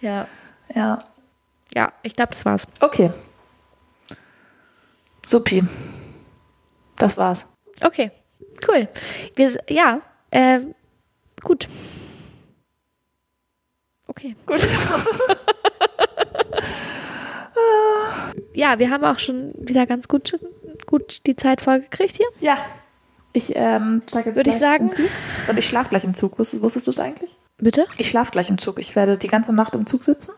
Ja. ja. Ja, ich glaube, das war's. Okay. Supi. Das war's. Okay. Cool. Wir, ja, äh, gut. Okay. Gut. Ja, wir haben auch schon wieder ganz gut, gut die Zeit vollgekriegt hier. Ja. Ich ähm, steige jetzt Würde ich gleich sagen. im Zug. Und ich schlafe gleich im Zug. Wusstest, wusstest du es eigentlich? Bitte? Ich schlafe gleich im Zug. Ich werde die ganze Nacht im Zug sitzen.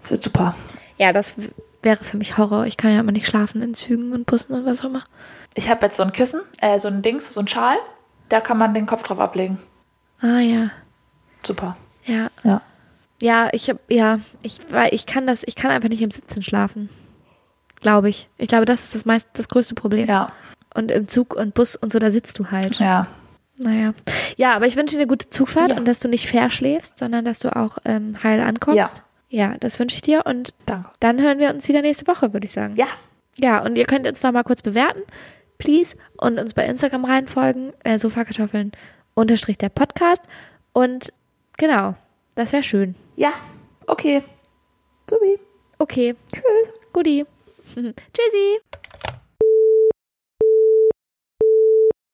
Das wird super. Ja, das wäre für mich Horror. Ich kann ja immer nicht schlafen in Zügen und Bussen und was auch immer. Ich habe jetzt so ein Kissen, äh, so ein Dings, so ein Schal. Da kann man den Kopf drauf ablegen. Ah ja, Super. ja. Ja. Ja, ich hab, ja, ich, weil ich kann das, ich kann einfach nicht im Sitzen schlafen. Glaube ich. Ich glaube, das ist das meist, das größte Problem. Ja. Und im Zug und Bus und so, da sitzt du halt. Ja. Naja. Ja, aber ich wünsche dir eine gute Zugfahrt Ja. und dass du nicht verschläfst, sondern dass du auch ähm, heil ankommst. Ja. Ja, das wünsche ich dir und Danke. dann hören wir uns wieder nächste Woche, würde ich sagen. Ja. Ja, und ihr könnt uns noch mal kurz bewerten, please, und uns bei Instagram reinfolgen, äh, Sofakartoffeln unterstrich der Podcast. Und genau, das wäre schön. Ja. Okay. Subi. Okay, Tschüss. guti. Tschüssi.